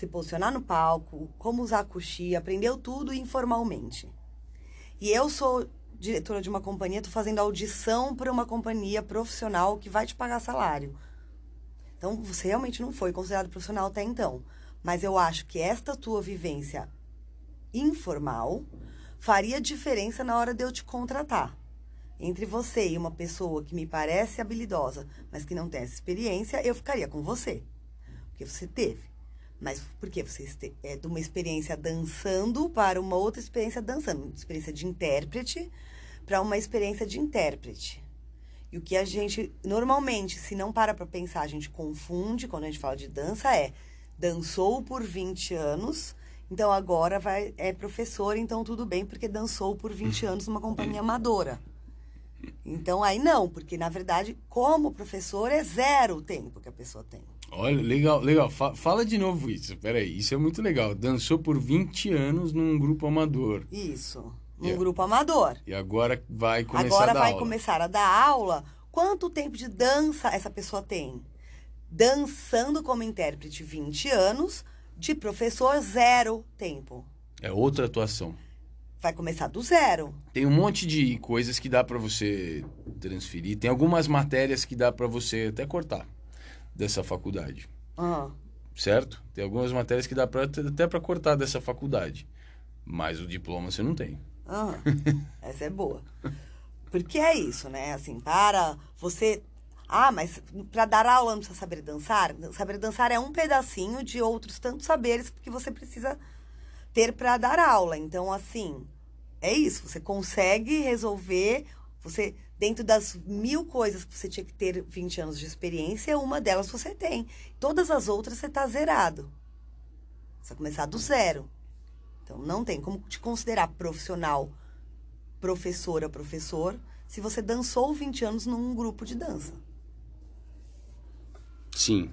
se posicionar no palco, como usar a coxia, aprendeu tudo informalmente. E eu sou diretora de uma companhia, estou fazendo audição para uma companhia profissional que vai te pagar salário. Então, você realmente não foi considerado profissional até então. Mas eu acho que esta tua vivência informal faria diferença na hora de eu te contratar. Entre você e uma pessoa que me parece habilidosa, mas que não tem essa experiência, eu ficaria com você. Porque você teve. Mas porque você é de uma experiência dançando para uma outra experiência dançando, uma experiência de intérprete para uma experiência de intérprete. E o que a gente normalmente, se não para para pensar, a gente confunde quando a gente fala de dança é dançou por 20 anos, então agora vai é professor, então tudo bem porque dançou por 20 anos numa companhia amadora. Então aí não, porque na verdade, como professor é zero o tempo que a pessoa tem. Olha, legal, legal. Fala de novo isso. Peraí, isso é muito legal. Dançou por 20 anos num grupo amador. Isso. Num yeah. grupo amador. E agora vai começar agora a dar vai aula. começar a dar aula. Quanto tempo de dança essa pessoa tem? Dançando como intérprete 20 anos, de professor zero tempo. É outra atuação. Vai começar do zero. Tem um monte de coisas que dá para você transferir. Tem algumas matérias que dá para você até cortar dessa faculdade. Uhum. Certo? Tem algumas matérias que dá pra, até para cortar dessa faculdade. Mas o diploma você não tem. Uhum. Essa é boa. Porque é isso, né? Assim, para você. Ah, mas para dar aula não precisa saber dançar? Saber dançar é um pedacinho de outros tantos saberes que você precisa ter para dar aula. Então, assim, é isso. Você consegue resolver. Você, dentro das mil coisas que você tinha que ter 20 anos de experiência, uma delas você tem. Todas as outras você está zerado. Você vai começar do zero. Então, não tem como te considerar profissional professora, professor, se você dançou 20 anos num grupo de dança. Sim.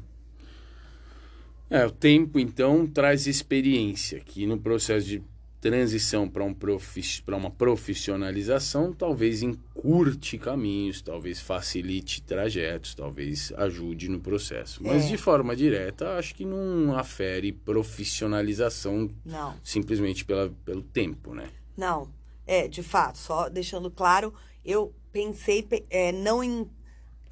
É, o tempo, então, traz experiência, que no processo de transição para um profi uma profissionalização, talvez encurte caminhos, talvez facilite trajetos, talvez ajude no processo. Mas, é. de forma direta, acho que não afere profissionalização não. simplesmente pela, pelo tempo, né? Não. É, de fato, só deixando claro, eu pensei é, não em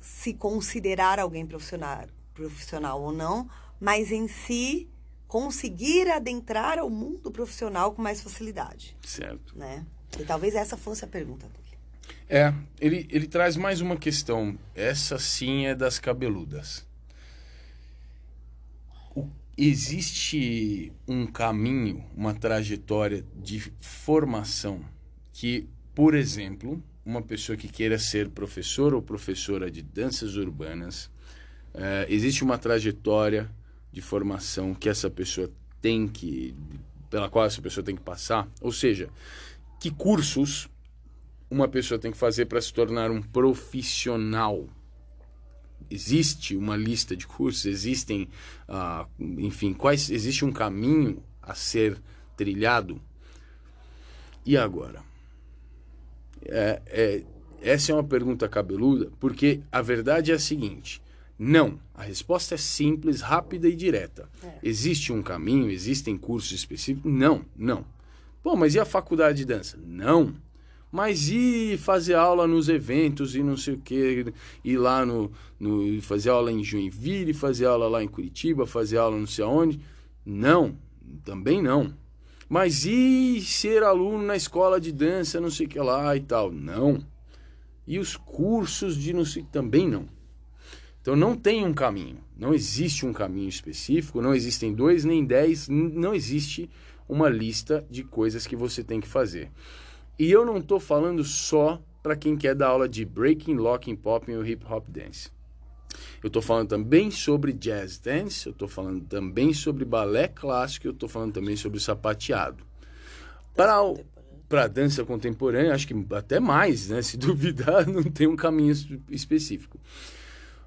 se considerar alguém profissional, profissional ou não, mas em si conseguir adentrar ao mundo profissional com mais facilidade. Certo. Né? E talvez essa fosse a pergunta dele. É, ele, ele traz mais uma questão. Essa sim é das cabeludas. O, existe um caminho, uma trajetória de formação que, por exemplo, uma pessoa que queira ser professor ou professora de danças urbanas, é, existe uma trajetória de formação que essa pessoa tem que, pela qual essa pessoa tem que passar, ou seja, que cursos uma pessoa tem que fazer para se tornar um profissional. Existe uma lista de cursos, existem, ah, enfim, quais existe um caminho a ser trilhado. E agora? É, é, essa é uma pergunta cabeluda, porque a verdade é a seguinte: não. A resposta é simples, rápida e direta. É. Existe um caminho, existem cursos específicos? Não, não. Pô, mas e a faculdade de dança? Não. Mas e fazer aula nos eventos e não sei o que, ir lá no, no. fazer aula em Joinville, fazer aula lá em Curitiba, fazer aula não sei aonde? Não, também não. Mas e ser aluno na escola de dança, não sei o que lá e tal? Não. E os cursos de não sei também não. Então não tem um caminho, não existe um caminho específico, não existem dois nem dez, não existe uma lista de coisas que você tem que fazer. E eu não estou falando só para quem quer dar aula de breaking, locking, popping ou hip hop dance. Eu estou falando também sobre jazz dance, eu estou falando também sobre balé clássico, eu estou falando também sobre sapateado. Para para dança contemporânea, acho que até mais, né? Se duvidar, não tem um caminho específico.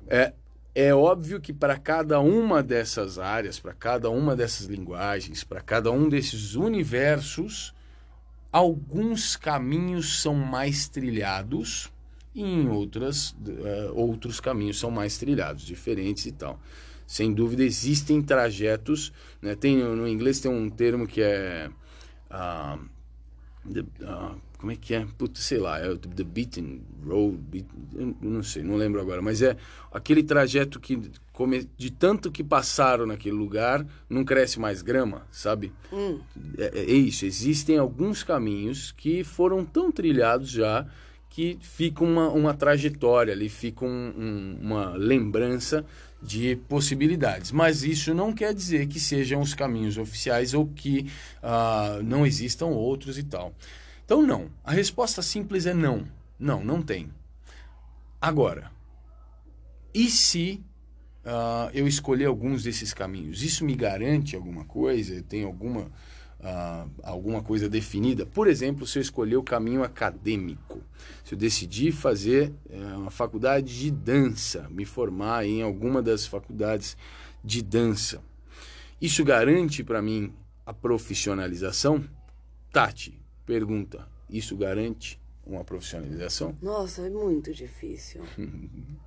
É, é óbvio que para cada uma dessas áreas, para cada uma dessas linguagens, para cada um desses universos, alguns caminhos são mais trilhados e em outras, uh, outros caminhos são mais trilhados, diferentes e tal. Sem dúvida existem trajetos, né? tem, no inglês tem um termo que é... Uh, the, uh, como é que é? Putz, sei lá, é the beaten road, beat, eu não sei, não lembro agora, mas é aquele trajeto que de tanto que passaram naquele lugar, não cresce mais grama, sabe? Hum. É, é, isso, existem alguns caminhos que foram tão trilhados já que fica uma, uma trajetória ali, fica um, um, uma lembrança de possibilidades. Mas isso não quer dizer que sejam os caminhos oficiais ou que uh, não existam outros e tal. Então, não. A resposta simples é não. Não, não tem. Agora, e se uh, eu escolher alguns desses caminhos? Isso me garante alguma coisa? Tem alguma uh, alguma coisa definida. Por exemplo, se eu escolher o caminho acadêmico, se eu decidir fazer uh, uma faculdade de dança, me formar em alguma das faculdades de dança, isso garante para mim a profissionalização? Tati, pergunta: isso garante uma profissionalização? Nossa, é muito difícil.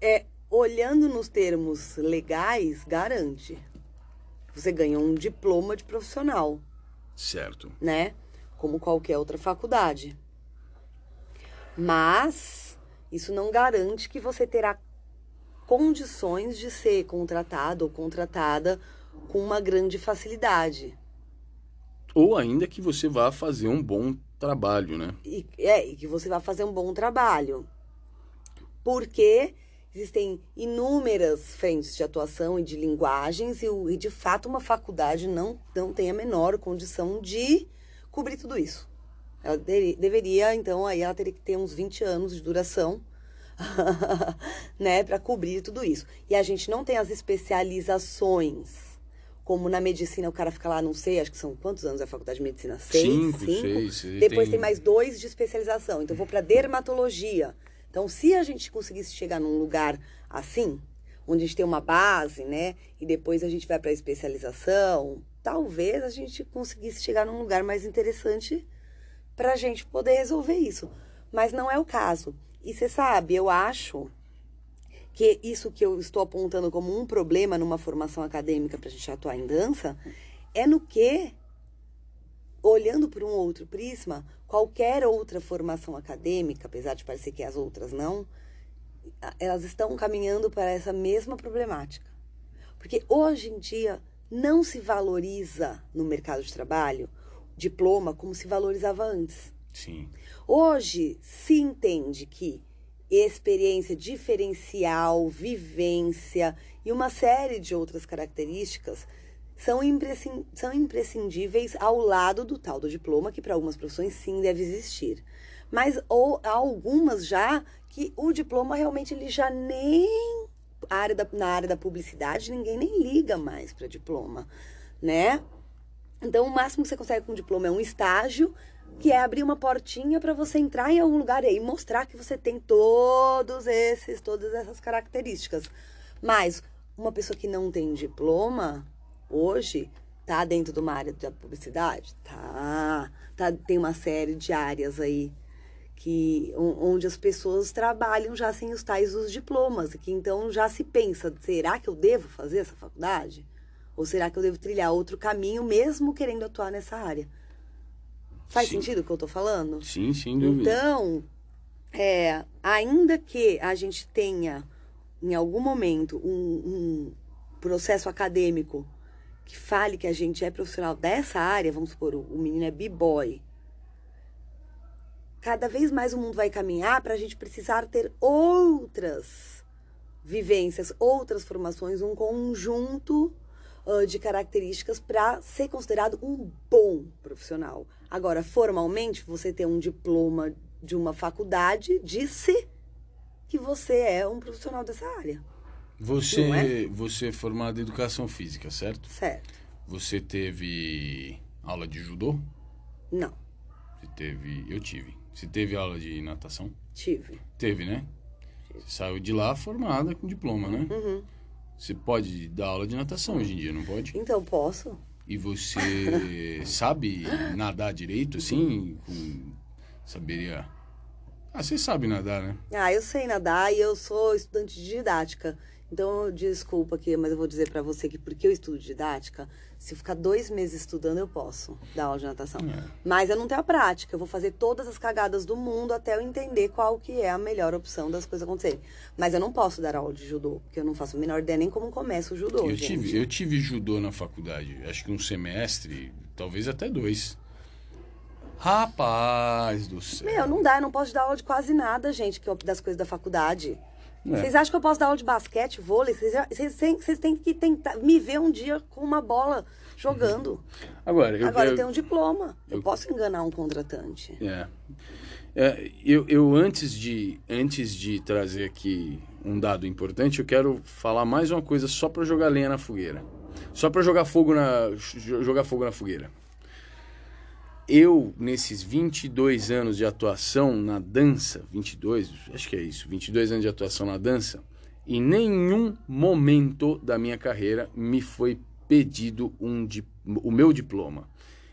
é, olhando nos termos legais, garante você ganha um diploma de profissional. Certo. Né? Como qualquer outra faculdade. Mas isso não garante que você terá condições de ser contratado ou contratada com uma grande facilidade. Ou ainda que você vá fazer um bom trabalho, né? E, é, e que você vai fazer um bom trabalho. Porque existem inúmeras frentes de atuação e de linguagens, e, e de fato uma faculdade não, não tem a menor condição de cobrir tudo isso. Ela de, deveria, então, aí ela teria que ter uns 20 anos de duração, né, para cobrir tudo isso. E a gente não tem as especializações como na medicina o cara fica lá, não sei, acho que são quantos anos a faculdade de medicina? Seis? Cinco, cinco? seis. Depois tem... tem mais dois de especialização. Então, eu vou para dermatologia. Então, se a gente conseguisse chegar num lugar assim, onde a gente tem uma base, né? E depois a gente vai para a especialização, talvez a gente conseguisse chegar num lugar mais interessante para a gente poder resolver isso. Mas não é o caso. E você sabe, eu acho que isso que eu estou apontando como um problema numa formação acadêmica para a gente atuar em dança é no que, olhando por um outro prisma, qualquer outra formação acadêmica, apesar de parecer que as outras não, elas estão caminhando para essa mesma problemática. Porque hoje em dia não se valoriza no mercado de trabalho diploma como se valorizava antes. Sim. Hoje se entende que experiência diferencial, vivência e uma série de outras características são, imprescindíveis ao lado do tal do diploma, que para algumas profissões sim deve existir. Mas ou, há algumas já que o diploma realmente ele já nem área da, na área da publicidade ninguém nem liga mais para diploma, né? Então o máximo que você consegue com o diploma é um estágio que é abrir uma portinha para você entrar em algum lugar e mostrar que você tem todos esses, todas essas características. Mas uma pessoa que não tem diploma hoje tá dentro de uma área da publicidade, tá, tá tem uma série de áreas aí que onde as pessoas trabalham já sem os tais os diplomas, que então já se pensa, será que eu devo fazer essa faculdade? Ou será que eu devo trilhar outro caminho mesmo querendo atuar nessa área? Faz sim. sentido o que eu estou falando? Sim, sem dúvida. Então, é, ainda que a gente tenha, em algum momento, um, um processo acadêmico que fale que a gente é profissional dessa área, vamos supor, o menino é b-boy. Cada vez mais o mundo vai caminhar para a gente precisar ter outras vivências, outras formações, um conjunto uh, de características para ser considerado um bom profissional. Agora, formalmente, você ter um diploma de uma faculdade disse que você é um profissional dessa área. Você, é? você é formado em educação física, certo? Certo. Você teve aula de judô? Não. Você teve, eu tive. Você teve aula de natação? Tive. Teve, né? Tive. Você saiu de lá formada com diploma, né? Uhum. Você pode dar aula de natação hoje em dia, não pode? Então, posso. E você sabe nadar direito, assim? Com... Saberia. Ah, você sabe nadar, né? Ah, eu sei nadar e eu sou estudante de didática. Então, desculpa aqui, mas eu vou dizer para você que porque eu estudo didática, se eu ficar dois meses estudando, eu posso dar aula de natação. É. Mas eu não tenho a prática. Eu vou fazer todas as cagadas do mundo até eu entender qual que é a melhor opção das coisas acontecerem. Mas eu não posso dar aula de judô, porque eu não faço a menor ideia nem como começa o judô. Eu, tive, eu tive judô na faculdade, acho que um semestre, talvez até dois. Rapaz do céu. Meu, não dá, eu não posso dar aula de quase nada, gente, que das coisas da faculdade. É. Vocês acham que eu posso dar aula de basquete, vôlei? Vocês, vocês, têm que tentar me ver um dia com uma bola jogando. Agora, eu, Agora eu, eu tenho um diploma. Eu, eu, posso enganar um contratante. É. é. eu, eu antes, de, antes de trazer aqui um dado importante, eu quero falar mais uma coisa só para jogar lenha na fogueira. Só para jogar fogo na jogar fogo na fogueira eu, nesses 22 anos de atuação na dança, 22, acho que é isso, 22 anos de atuação na dança, em nenhum momento da minha carreira me foi pedido um, o meu diploma.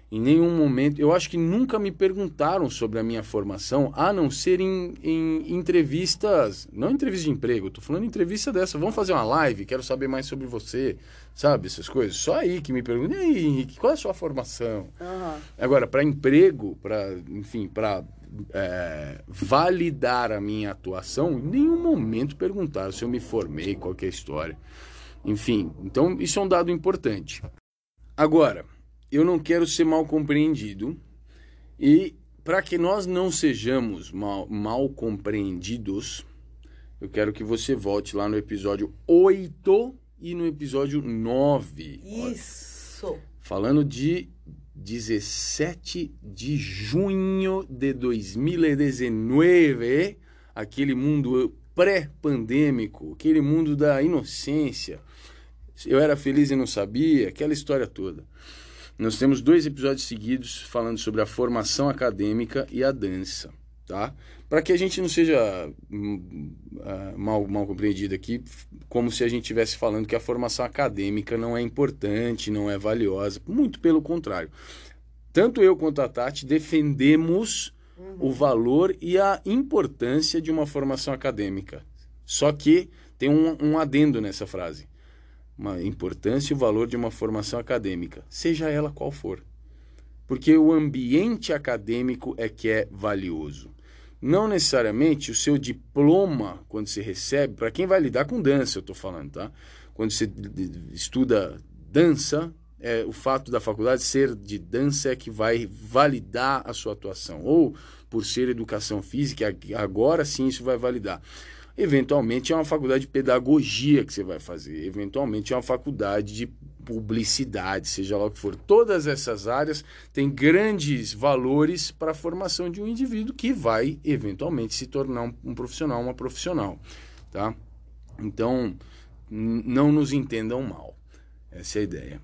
Em nenhum momento. Eu acho que nunca me perguntaram sobre a minha formação, a não ser em, em entrevistas. Não entrevista de emprego, estou falando entrevista dessa. Vamos fazer uma live, quero saber mais sobre você, sabe? Essas coisas. Só aí que me perguntam. E aí, Henrique, qual é a sua formação? Uhum. Agora, para emprego, para, enfim, para é, validar a minha atuação, em nenhum momento perguntaram se eu me formei, qual é a história. Enfim, então isso é um dado importante. Agora eu não quero ser mal compreendido e para que nós não sejamos mal, mal compreendidos, eu quero que você volte lá no episódio 8 e no episódio 9. Isso. Falando de 17 de junho de 2019, aquele mundo pré-pandêmico, aquele mundo da inocência. Eu era feliz e não sabia, aquela história toda. Nós temos dois episódios seguidos falando sobre a formação acadêmica e a dança, tá? Para que a gente não seja uh, mal, mal compreendido aqui, como se a gente estivesse falando que a formação acadêmica não é importante, não é valiosa. Muito pelo contrário. Tanto eu quanto a Tati defendemos uhum. o valor e a importância de uma formação acadêmica. Só que tem um, um adendo nessa frase uma importância e o valor de uma formação acadêmica, seja ela qual for. Porque o ambiente acadêmico é que é valioso. Não necessariamente o seu diploma, quando você recebe, para quem vai lidar com dança, eu estou falando, tá? Quando você estuda dança, é, o fato da faculdade ser de dança é que vai validar a sua atuação. Ou por ser educação física, agora sim isso vai validar. Eventualmente é uma faculdade de pedagogia que você vai fazer, eventualmente é uma faculdade de publicidade, seja lá o que for. Todas essas áreas têm grandes valores para a formação de um indivíduo que vai eventualmente se tornar um, profissional, uma profissional, tá? Então, não nos entendam mal. Essa é a ideia.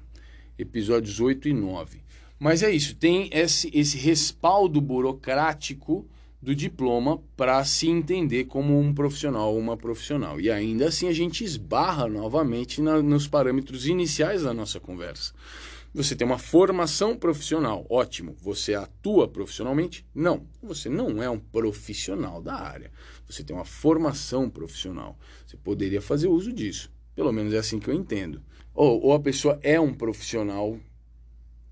Episódios 8 e 9. Mas é isso, tem esse, esse respaldo burocrático do diploma para se entender como um profissional ou uma profissional. E ainda assim a gente esbarra novamente na, nos parâmetros iniciais da nossa conversa. Você tem uma formação profissional, ótimo. Você atua profissionalmente? Não. Você não é um profissional da área. Você tem uma formação profissional. Você poderia fazer uso disso. Pelo menos é assim que eu entendo. Ou, ou a pessoa é um profissional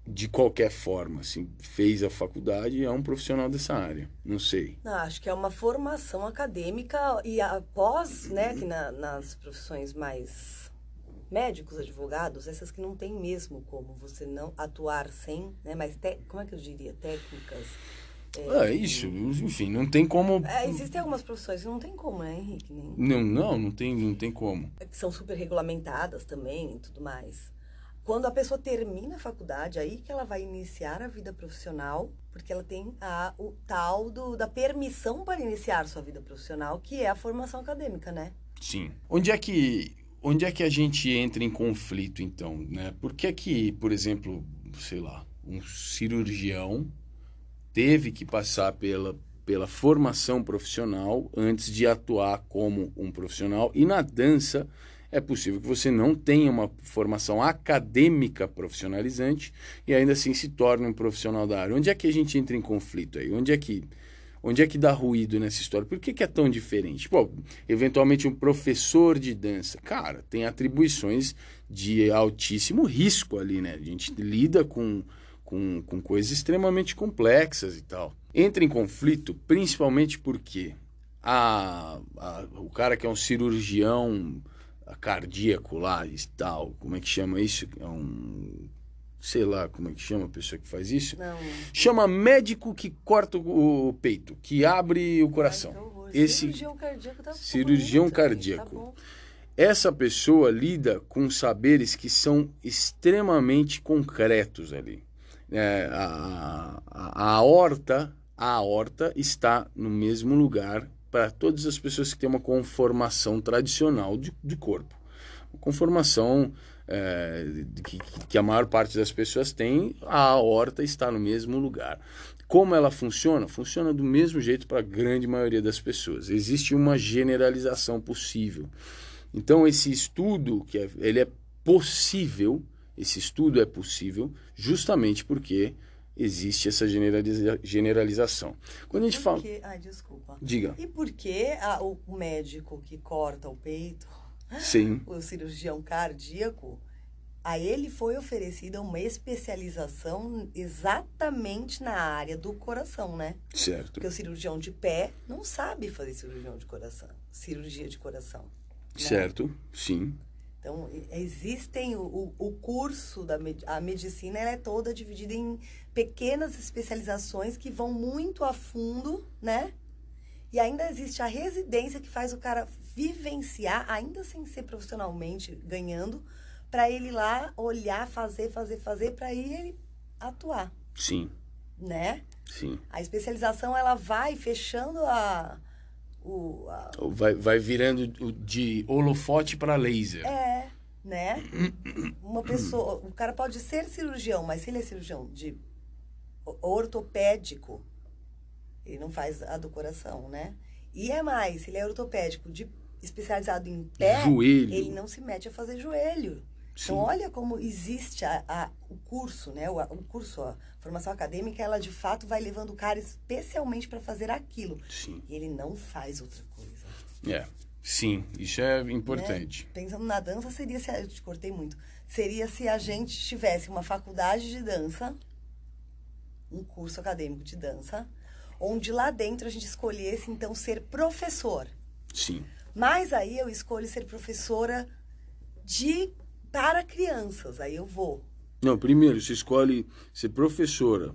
de qualquer forma, assim, fez a faculdade e é um profissional dessa área. Não sei. Não, acho que é uma formação acadêmica e após, né, que na, nas profissões mais médicos, advogados, essas que não tem mesmo como você não atuar sem, né, mas te, como é que eu diria, técnicas. É, é isso, enfim, não tem como. É, existem algumas profissões que não tem como, né, Henrique? Nem... Não, não, não tem, não tem como. É são super regulamentadas também e tudo mais. Quando a pessoa termina a faculdade, aí que ela vai iniciar a vida profissional, porque ela tem a, o tal do, da permissão para iniciar sua vida profissional, que é a formação acadêmica, né? Sim. Onde é que, onde é que a gente entra em conflito, então? Né? Por que que, por exemplo, sei lá, um cirurgião teve que passar pela, pela formação profissional antes de atuar como um profissional e na dança é possível que você não tenha uma formação acadêmica profissionalizante e ainda assim se torne um profissional da área. Onde é que a gente entra em conflito aí? Onde é que, onde é que dá ruído nessa história? Por que, que é tão diferente? Bom, eventualmente um professor de dança, cara, tem atribuições de altíssimo risco ali, né? A gente lida com, com, com coisas extremamente complexas e tal. Entra em conflito principalmente porque a, a, o cara que é um cirurgião cardíaco lá e tal, como é que chama isso? É um sei lá como é que chama a pessoa que faz isso. Não. Chama médico que corta o peito, que abre o coração. Ai, Esse cirurgião cardíaco tá cirurgião bonito, cardíaco. Tá Essa pessoa lida com saberes que são extremamente concretos ali. É, a, a, a aorta, a aorta está no mesmo lugar para todas as pessoas que têm uma conformação tradicional de, de corpo. Conformação é, que, que a maior parte das pessoas tem, a aorta está no mesmo lugar. Como ela funciona? Funciona do mesmo jeito para a grande maioria das pessoas. Existe uma generalização possível. Então esse estudo que é, ele é possível, esse estudo é possível justamente porque existe essa generaliza generalização. Quando a gente fala. Ai, desculpa. Diga. E por que a, o médico que corta o peito, Sim. o cirurgião cardíaco, a ele foi oferecida uma especialização exatamente na área do coração, né? Certo. Porque o cirurgião de pé não sabe fazer cirurgião de coração, cirurgia de coração. Né? Certo, sim. Então, existem o, o, o curso da a medicina, ela é toda dividida em pequenas especializações que vão muito a fundo, né? E ainda existe a residência que faz o cara vivenciar, ainda sem ser profissionalmente ganhando, para ele lá olhar, fazer, fazer, fazer, para ir ele atuar. Sim. Né? Sim. A especialização ela vai fechando a o, a... vai, vai virando de holofote para laser. É, né? Uma pessoa, o cara pode ser cirurgião, mas se ele é cirurgião de ortopédico, ele não faz a do coração, né? E é mais, ele é ortopédico de especializado em pé, joelho. ele não se mete a fazer joelho. Então, Sim. Então, olha como existe a, a, o curso, né? O, o, curso, a formação acadêmica, ela de fato vai levando o cara especialmente para fazer aquilo. Sim. E ele não faz outra coisa. É. Sim, isso é importante. Né? Pensando na dança, seria se. Eu te cortei muito. Seria se a gente tivesse uma faculdade de dança, um curso acadêmico de dança, onde lá dentro a gente escolhesse, então, ser professor. Sim. Mas aí eu escolho ser professora de para crianças. Aí eu vou. Não, primeiro você escolhe ser professora.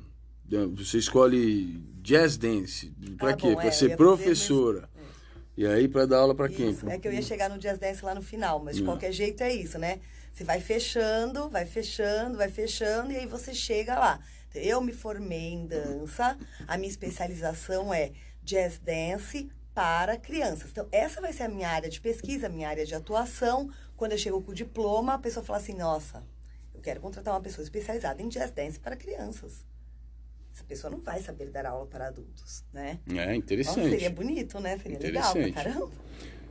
Né? Você escolhe jazz dance. Para ah, quê? Para é, ser professora. É. E aí para dar aula para quem? É que eu ia chegar no jazz dance lá no final, mas de qualquer jeito é isso, né? Você vai fechando, vai fechando, vai fechando e aí você chega lá. Eu me formei em dança, a minha especialização é jazz dance para crianças. Então, essa vai ser a minha área de pesquisa, a minha área de atuação. Quando eu chego com o diploma, a pessoa fala assim: nossa, eu quero contratar uma pessoa especializada em jazz dance para crianças. Essa pessoa não vai saber dar aula para adultos, né? É, interessante. Nossa, seria bonito, né? Seria legal pra caramba.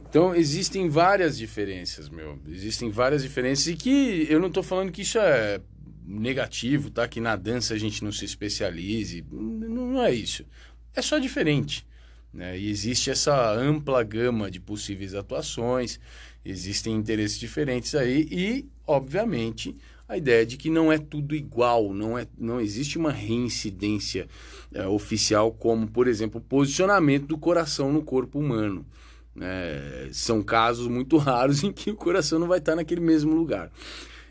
Então, existem várias diferenças, meu. Existem várias diferenças e que eu não estou falando que isso é negativo, tá? Que na dança a gente não se especialize. Não, é isso. É só diferente. Né? E existe essa ampla gama de possíveis atuações, existem interesses diferentes aí e, obviamente, a ideia de que não é tudo igual, não, é, não existe uma reincidência é, oficial, como, por exemplo, o posicionamento do coração no corpo humano. É, são casos muito raros em que o coração não vai estar naquele mesmo lugar.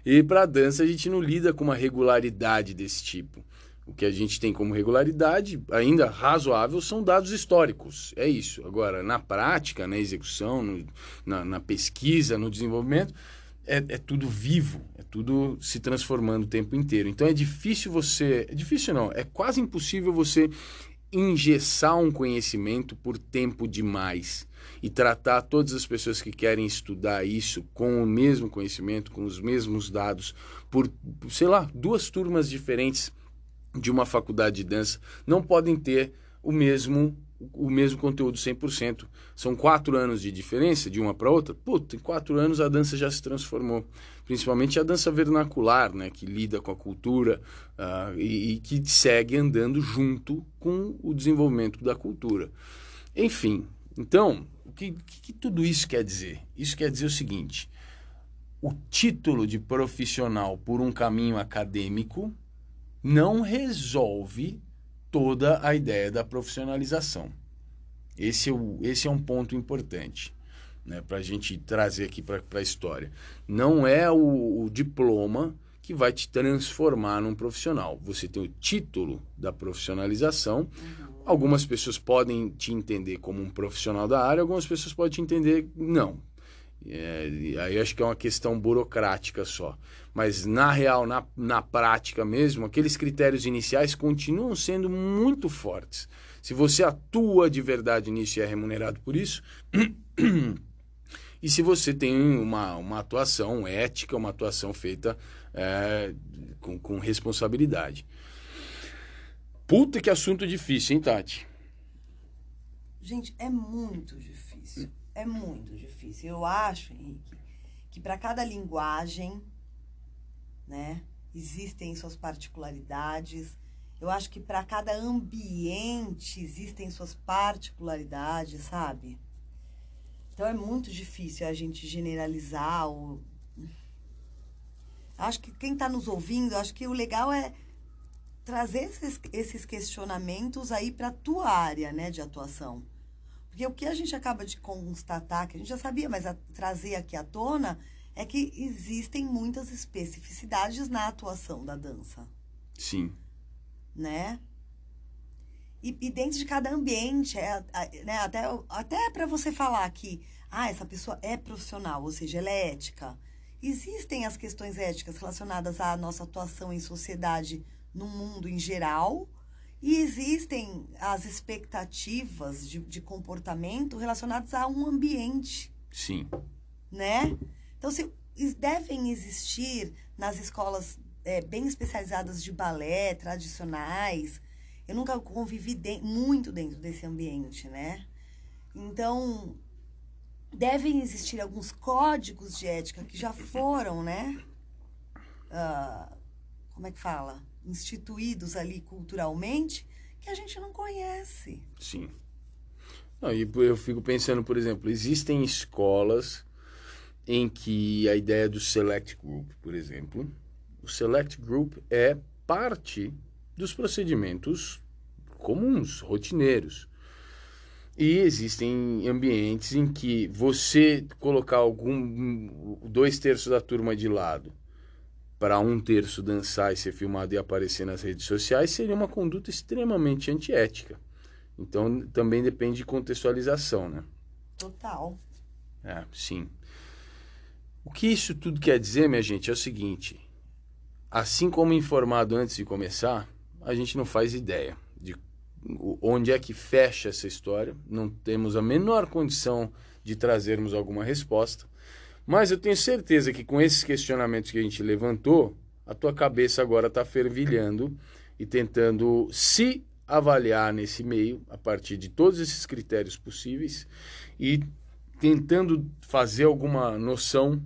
E para a dança a gente não lida com uma regularidade desse tipo. O que a gente tem como regularidade, ainda razoável, são dados históricos. É isso. Agora, na prática, na execução, no, na, na, pesquisa, no desenvolvimento, é, é, tudo vivo, é tudo se transformando o tempo inteiro. Então é difícil você. É difícil não, é quase impossível você engessar um conhecimento por tempo demais e tratar todas as pessoas que querem estudar isso com o mesmo conhecimento, com os mesmos dados, por, sei lá, duas turmas diferentes de uma faculdade de dança não podem ter o mesmo o mesmo conteúdo 100%. São quatro anos de diferença de uma para outra. Puta, em quatro anos a dança já se transformou. Principalmente a dança vernacular, né, que lida com a cultura uh, e, e, que segue andando junto com o desenvolvimento da cultura. Enfim, então, o que, que tudo isso quer dizer? Isso quer dizer o seguinte: o título de profissional por um caminho acadêmico não resolve toda a ideia da profissionalização. Esse é, o, esse é um ponto importante né, para a gente trazer aqui para a história. Não é o, o diploma que vai te transformar num profissional. Você tem o título da profissionalização. Uhum. Algumas pessoas podem te entender como um profissional da área, algumas pessoas podem te entender não. É, aí acho que é uma questão burocrática só. Mas na real, na, na prática mesmo, aqueles critérios iniciais continuam sendo muito fortes. Se você atua de verdade nisso e é remunerado por isso, e se você tem uma, uma atuação ética, uma atuação feita é, com, com responsabilidade. Puta que assunto difícil, hein, Tati? Gente, é muito difícil é muito difícil. Eu acho, Henrique, que para cada linguagem, né, existem suas particularidades. Eu acho que para cada ambiente existem suas particularidades, sabe? Então é muito difícil a gente generalizar ou acho que quem está nos ouvindo, acho que o legal é trazer esses, esses questionamentos aí para a tua área, né, de atuação. Porque o que a gente acaba de constatar, que a gente já sabia, mas a, trazer aqui à tona, é que existem muitas especificidades na atuação da dança, Sim. né? E, e dentro de cada ambiente, é, é, né, até, até para você falar que ah, essa pessoa é profissional, ou seja, ela é ética. Existem as questões éticas relacionadas à nossa atuação em sociedade no mundo em geral, e existem as expectativas de, de comportamento relacionadas a um ambiente, Sim. né? Então, se, devem existir nas escolas é, bem especializadas de balé, tradicionais. Eu nunca convivi de- muito dentro desse ambiente, né? Então, devem existir alguns códigos de ética que já foram, né? Ah, como é que fala? Instituídos ali culturalmente, que a gente não conhece. Sim. Não, e eu fico pensando, por exemplo, existem escolas em que a ideia do select group, por exemplo, o select group é parte dos procedimentos comuns, rotineiros. E existem ambientes em que você colocar algum dois terços da turma de lado para um terço dançar e ser filmado e aparecer nas redes sociais seria uma conduta extremamente antiética. Então também depende de contextualização, né? Total. É, sim. O que isso tudo quer dizer, minha gente, é o seguinte: assim como informado antes de começar, a gente não faz ideia de onde é que fecha essa história, não temos a menor condição de trazermos alguma resposta. Mas eu tenho certeza que com esses questionamentos que a gente levantou, a tua cabeça agora está fervilhando e tentando se avaliar nesse meio a partir de todos esses critérios possíveis e tentando fazer alguma noção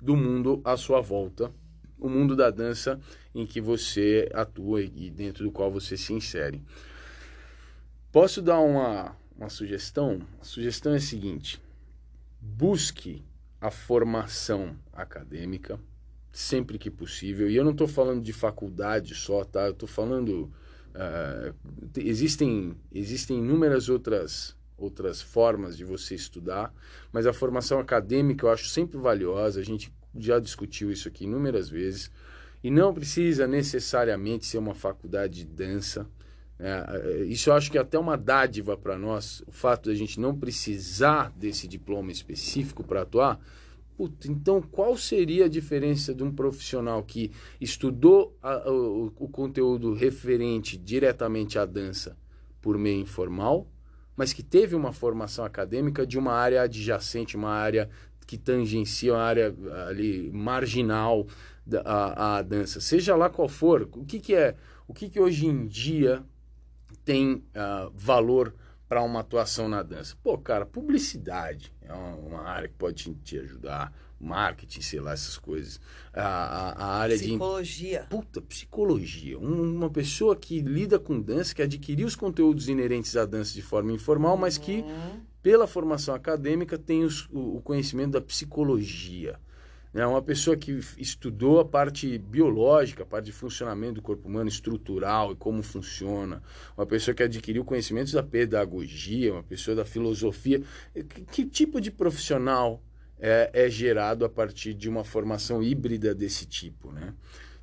do mundo à sua volta, o mundo da dança em que você atua e dentro do qual você se insere. Posso dar uma, uma sugestão? A sugestão é a seguinte: busque a formação acadêmica sempre que possível. E eu não estou falando de faculdade só, tá? Eu estou falando. te- existem, existem inúmeras outras, outras formas de você estudar, mas a formação acadêmica eu acho sempre valiosa. A gente já discutiu isso aqui inúmeras vezes. E não precisa necessariamente ser uma faculdade de dança. Né? Eh, Isso eu acho que é até uma dádiva para nós, o fato de a gente não precisar desse diploma específico para atuar. Puta, então qual seria a diferença de um profissional que estudou a- o, o conteúdo referente diretamente à dança por meio informal, mas que teve uma formação acadêmica de uma área adjacente, uma área que tangencia uma área ali marginal da, à, à dança, seja lá qual for, o que, que é, o que, que hoje em dia tem ah, valor para uma atuação na dança? Pô, cara, publicidade é uma, uma área que pode te, ajudar, marketing, sei lá, essas coisas. A, a, a área de Psicologia. Puta, psicologia. Um- uma pessoa que lida com dança, que adquiriu os conteúdos inerentes à dança de forma informal, mas que, Hum, pela formação acadêmica, tem os- o, o conhecimento da psicologia. É uma pessoa que estudou a parte biológica, a parte de funcionamento do corpo humano, estrutural e como funciona. Uma pessoa que adquiriu conhecimentos da pedagogia, uma pessoa da filosofia. Que, que tipo de profissional é, é gerado a partir de uma formação híbrida desse tipo, né?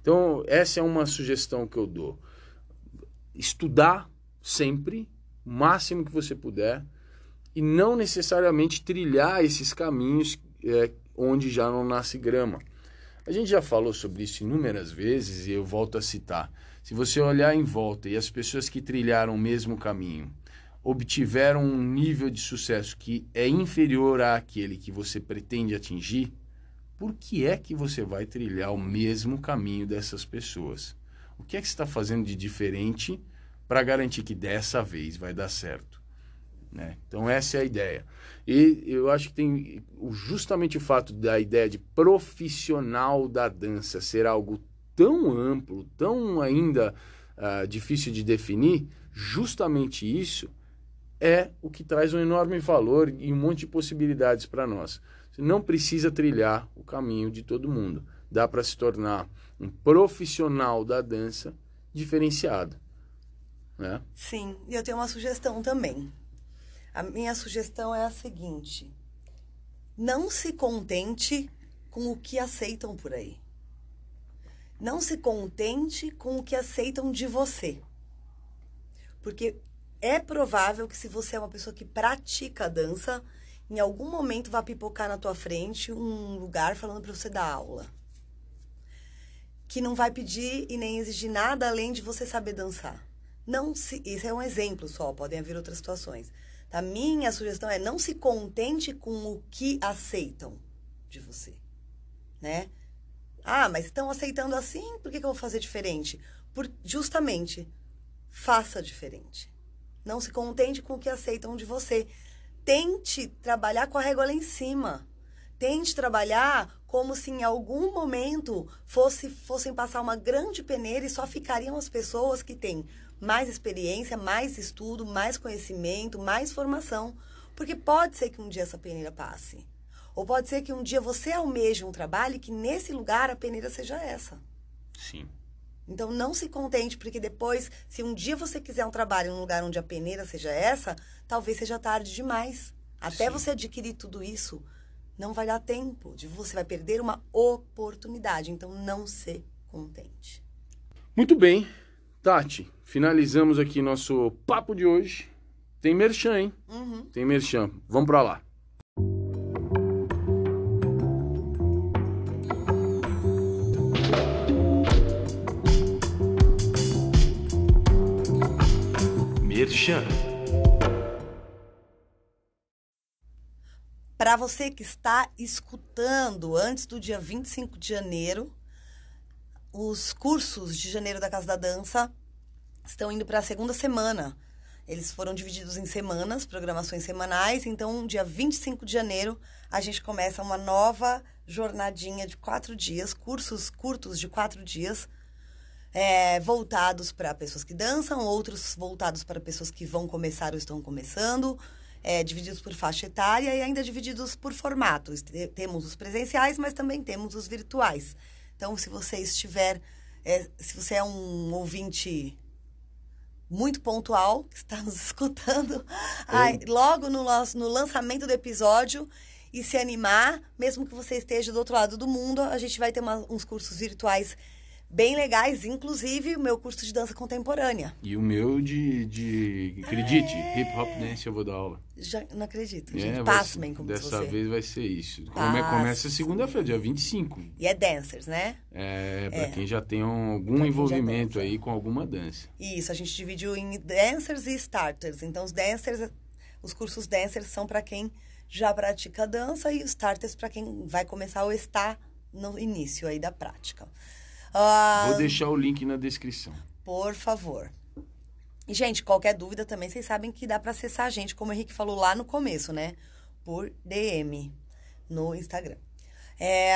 Então, essa é uma sugestão que eu dou. Estudar sempre, o máximo que você puder, e não necessariamente trilhar esses caminhos é, onde já não nasce grama. A gente já falou sobre isso inúmeras vezes e eu volto a citar. Se você olhar em volta e as pessoas que trilharam o mesmo caminho obtiveram um nível de sucesso que é inferior àquele que você pretende atingir, por que é que você vai trilhar o mesmo caminho dessas pessoas? O que é que você está fazendo de diferente para garantir que dessa vez vai dar certo? Né? Então essa é a ideia. E eu acho que tem justamente o fato da ideia de profissional da dança ser algo tão amplo, tão ainda ah, difícil de definir, justamente isso é o que traz um enorme valor e um monte de possibilidades para nós. Você não precisa trilhar o caminho de todo mundo. Dá para se tornar um profissional da dança diferenciado. Né? Sim, e eu tenho uma sugestão também. A minha sugestão é a seguinte: não se contente com o que aceitam por aí. Não se contente com o que aceitam de você. Porque é provável que se você é uma pessoa que pratica dança, em algum momento vai pipocar na tua frente um lugar falando para você dar aula. Que não vai pedir e nem exigir nada além de você saber dançar. Não se, esse é um exemplo só, podem haver outras situações. A minha sugestão é não se contente com o que aceitam de você, né? Ah, mas estão aceitando assim, por que, que eu vou fazer diferente? Por, justamente, faça diferente. Não se contente com o que aceitam de você. Tente trabalhar com a régua lá em cima. Tente trabalhar como se em algum momento fosse, fossem passar uma grande peneira e só ficariam as pessoas que têm mais experiência, mais estudo, mais conhecimento, mais formação. Porque pode ser que um dia essa peneira passe. Ou pode ser que um dia você almeje um trabalho e que nesse lugar a peneira seja essa. Sim. Então não se contente, porque depois, se um dia você quiser um trabalho em um lugar onde a peneira seja essa, talvez seja tarde demais. Até Sim. você adquirir tudo isso, não vai dar tempo. De você vai perder uma oportunidade. Então não se contente. Muito bem. Tati, finalizamos aqui nosso papo de hoje. Tem merchan, hein? Uhum. Tem merchan. Vamos pra lá. Merchan. Para você que está escutando antes do dia 25 de janeiro, os cursos de janeiro da Casa da Dança estão indo para a segunda semana. Eles foram divididos em semanas, programações semanais. Então, dia 25 de janeiro, a gente começa uma nova jornadinha de quatro dias, cursos curtos de quatro dias, é, voltados para pessoas que dançam, outros voltados para pessoas que vão começar ou estão começando, é, divididos por faixa etária e ainda divididos por formatos. Temos os presenciais, mas também temos os virtuais. Então, se você estiver, é, se você é um ouvinte muito pontual, que está nos escutando, ai, logo no, no lançamento do episódio e se animar, mesmo que você esteja do outro lado do mundo, a gente vai ter uma, uns cursos virtuais bem legais, inclusive o meu curso de dança contemporânea. E o meu de, de acredite, é... hip hop dance eu vou dar aula. Já, não acredito, é, gente. Passem como Dessa você. vez vai ser isso. Come, começa segunda-feira, dia 25. E é dancers, né? É, pra é. quem já tem um, algum envolvimento aí com alguma dança. Isso, a gente dividiu em dancers e starters. Então, os dancers, os cursos dancers são para quem já pratica dança e os starters para quem vai começar ou está no início aí da prática. Uh, Vou deixar o link na descrição. Por favor. E, gente, qualquer dúvida também, vocês sabem que dá para acessar a gente, como o Henrique falou lá no começo, né? Por DM no Instagram. É...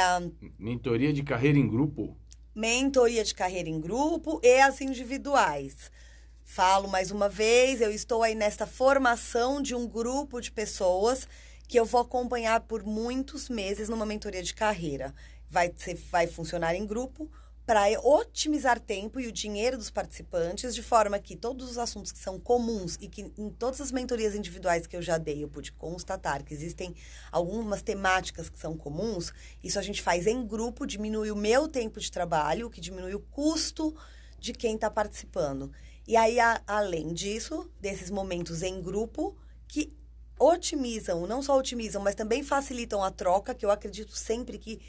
Mentoria de carreira em grupo? Mentoria de carreira em grupo e as individuais. Falo mais uma vez, eu estou aí nesta formação de um grupo de pessoas que eu vou acompanhar por muitos meses numa mentoria de carreira. Vai, ser, vai funcionar em grupo, para otimizar tempo e o dinheiro dos participantes, de forma que todos os assuntos que são comuns e que em todas as mentorias individuais que eu já dei, eu pude constatar que existem algumas temáticas que são comuns, isso a gente faz em grupo, diminui o meu tempo de trabalho, o que diminui o custo de quem está participando. E aí, a, além disso, desses momentos em grupo, que otimizam, não só otimizam, mas também facilitam a troca, que eu acredito sempre que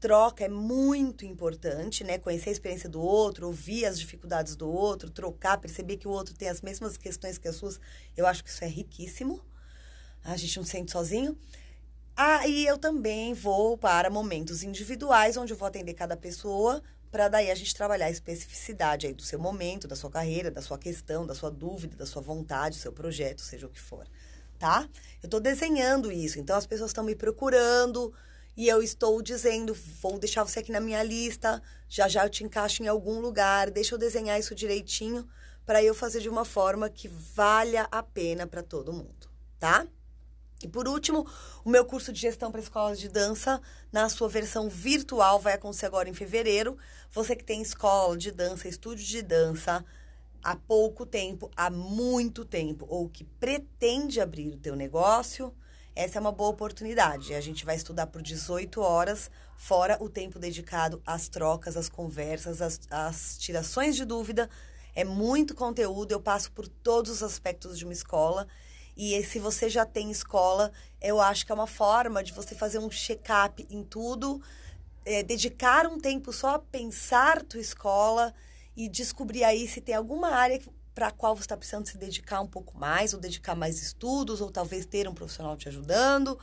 troca é muito importante, né? Conhecer a experiência do outro, ouvir as dificuldades do outro, trocar, perceber que o outro tem as mesmas questões que as suas. Eu acho que isso é riquíssimo. A gente não se sente sozinho. Ah, e eu também vou para momentos individuais, onde eu vou atender cada pessoa, para daí a gente trabalhar a especificidade aí do seu momento, da sua carreira, da sua questão, da sua dúvida, da sua vontade, do seu projeto, seja o que for, tá? Eu estou desenhando isso, então as pessoas estão me procurando, e eu estou dizendo, vou deixar você aqui na minha lista, já já eu te encaixo em algum lugar, deixa eu desenhar isso direitinho para eu fazer de uma forma que valha a pena para todo mundo, tá? E por último, o meu curso de gestão para escolas de dança, na sua versão virtual, vai acontecer agora em fevereiro. Você que tem escola de dança, estúdio de dança, há pouco tempo, há muito tempo, ou que pretende abrir o teu negócio, essa é uma boa oportunidade. A gente vai estudar por 18 horas, fora o tempo dedicado às trocas, às conversas, às, às tirações de dúvida. É muito conteúdo, eu passo por todos os aspectos de uma escola. E se você já tem escola, eu acho que é uma forma de você fazer um check-up em tudo, é, dedicar um tempo só a pensar tua escola e descobrir aí se tem alguma área para a qual você está precisando se dedicar um pouco mais, ou dedicar mais estudos, ou talvez ter um profissional te ajudando.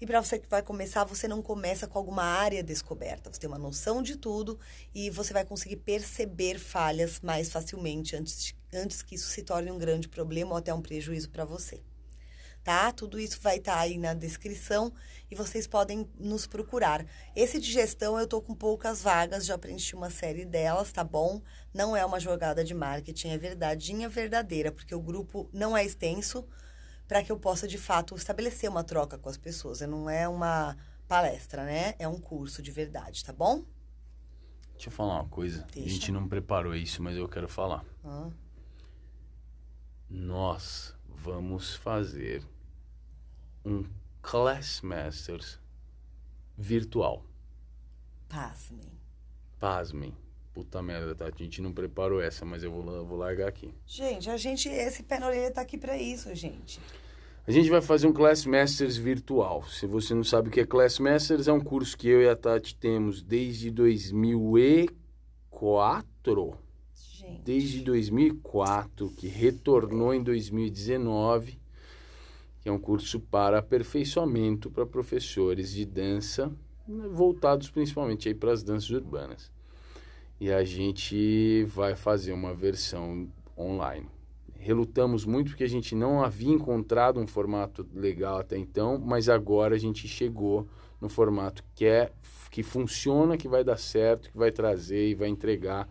E para você que vai começar, você não começa com alguma área descoberta. Você tem uma noção de tudo e você vai conseguir perceber falhas mais facilmente antes, de, antes que isso se torne um grande problema ou até um prejuízo para você tá? Tudo isso vai estar tá aí na descrição e vocês podem nos procurar. Esse de gestão eu tô com poucas vagas, já preenchi uma série delas, tá bom? Não é uma jogada de marketing, é verdadeinha verdadeira, porque o grupo não é extenso para que eu possa de fato estabelecer uma troca com as pessoas. Não é uma palestra, né? É um curso de verdade, tá bom? Deixa eu falar uma coisa. Deixa. A gente não preparou isso, mas eu quero falar. Ah. Nós vamos fazer um Class Masters virtual. Pasmem. Pasmem. Puta merda, tá? A gente não preparou essa, mas eu vou, vou largar aqui. Gente, a gente, esse pé na orelha tá aqui pra isso, gente. A gente vai fazer um Class Masters virtual. Se você não sabe o que é Class Masters, é um curso que eu e a Tati temos desde 2004 gente. Desde 2004, que retornou em 2019, que é um curso para aperfeiçoamento para professores de dança, né, voltados principalmente aí para as danças urbanas. E a gente vai fazer uma versão online. Relutamos muito porque a gente não havia encontrado um formato legal até então, mas agora a gente chegou no formato que é que funciona, que vai dar certo, que vai trazer e vai entregar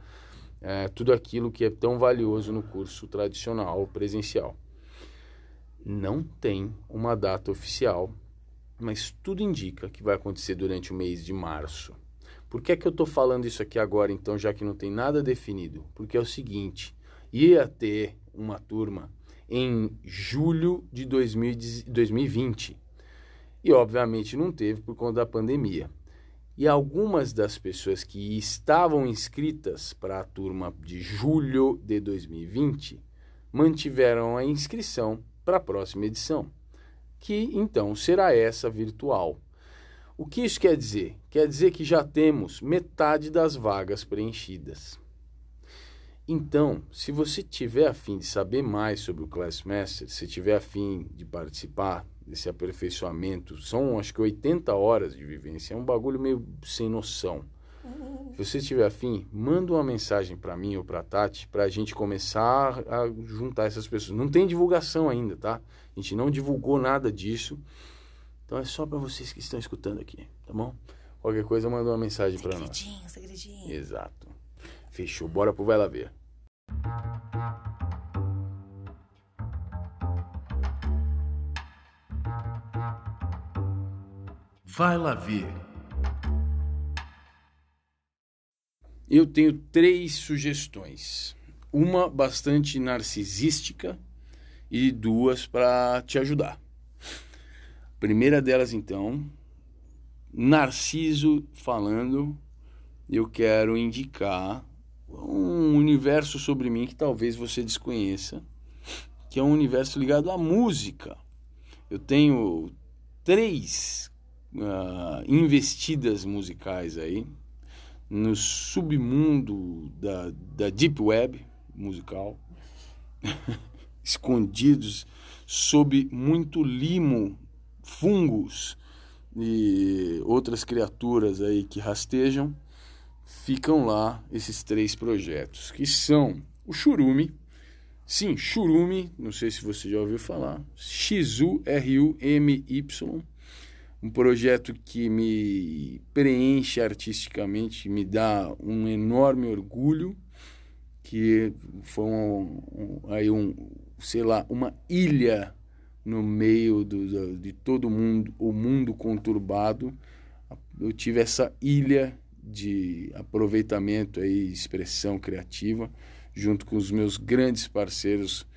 é, tudo aquilo que é tão valioso no curso tradicional presencial. Não tem uma data oficial, mas tudo indica que vai acontecer durante o mês de março. Por que é que eu estou falando isso aqui agora, então, já que não tem nada definido? Porque é o seguinte: ia ter uma turma em julho de 2020 e, obviamente, não teve por conta da pandemia. E algumas das pessoas que estavam inscritas para a turma de julho de 2020 mantiveram a inscrição para a próxima edição, que então será essa virtual. O que isso quer dizer? Quer dizer que já temos metade das vagas preenchidas. Então, se você tiver afim de saber mais sobre o Classmaster, se tiver afim de participar, desse aperfeiçoamento. São acho que 80 horas de vivência. É um bagulho meio sem noção. Se você estiver afim, manda uma mensagem para mim ou para Tati para a gente começar a juntar essas pessoas. Não tem divulgação ainda, tá? A gente não divulgou nada disso. Então é só para vocês que estão escutando aqui, tá bom? Qualquer coisa, manda uma mensagem para nós. Segredinho, segredinho. Exato. Fechou. Bora pro Vai Lá Ver. Vai lá ver. Eu tenho três sugestões. Uma bastante narcisística e duas para te ajudar. primeira delas, então, Narciso falando, eu quero indicar um universo sobre mim que talvez você desconheça, que é um universo ligado à música. Eu tenho três uh, investidas musicais aí no submundo da, da deep web musical, escondidos sob muito limo, fungos e outras criaturas aí que rastejam, ficam lá esses três projetos, que são o Churume, sim, Churume, não sei se você já ouviu falar, X-U-R-U-M-Y, um projeto que me preenche artisticamente, me dá um enorme orgulho, que foi um, um, aí um, sei lá, uma ilha no meio do, de todo mundo, o mundo conturbado. Eu tive essa ilha de aproveitamento e expressão criativa, junto com os meus grandes parceiros,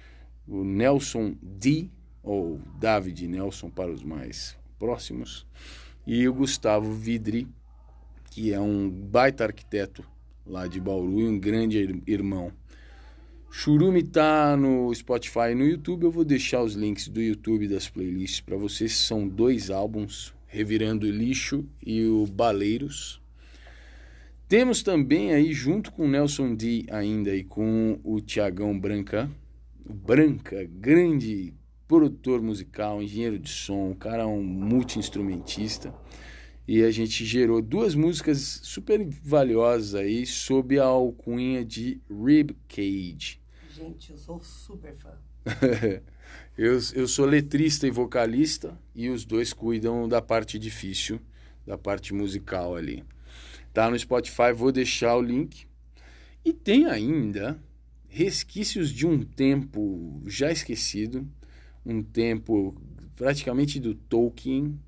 o Nelson D, ou David Nelson para os mais próximos, e o Gustavo Vidri, que é um baita arquiteto lá de Bauru e um grande irmão. Churume tá no Spotify e no YouTube. Eu vou deixar os links do YouTube das playlists para vocês. São dois álbuns, Revirando Lixo e o Baleiros. Temos também aí, junto com o Nelson D ainda e com o Tiagão Branca, Branca, grande produtor musical, engenheiro de som, o cara é um multi-instrumentista. E a gente gerou duas músicas super valiosas aí sob a alcunha de Rib Cage. Gente, eu sou super fã. eu, eu sou letrista e vocalista e os dois cuidam da parte difícil, da parte musical ali. Tá no Spotify, vou deixar o link. E tem ainda resquícios de um tempo já esquecido, um tempo praticamente do Tolkien,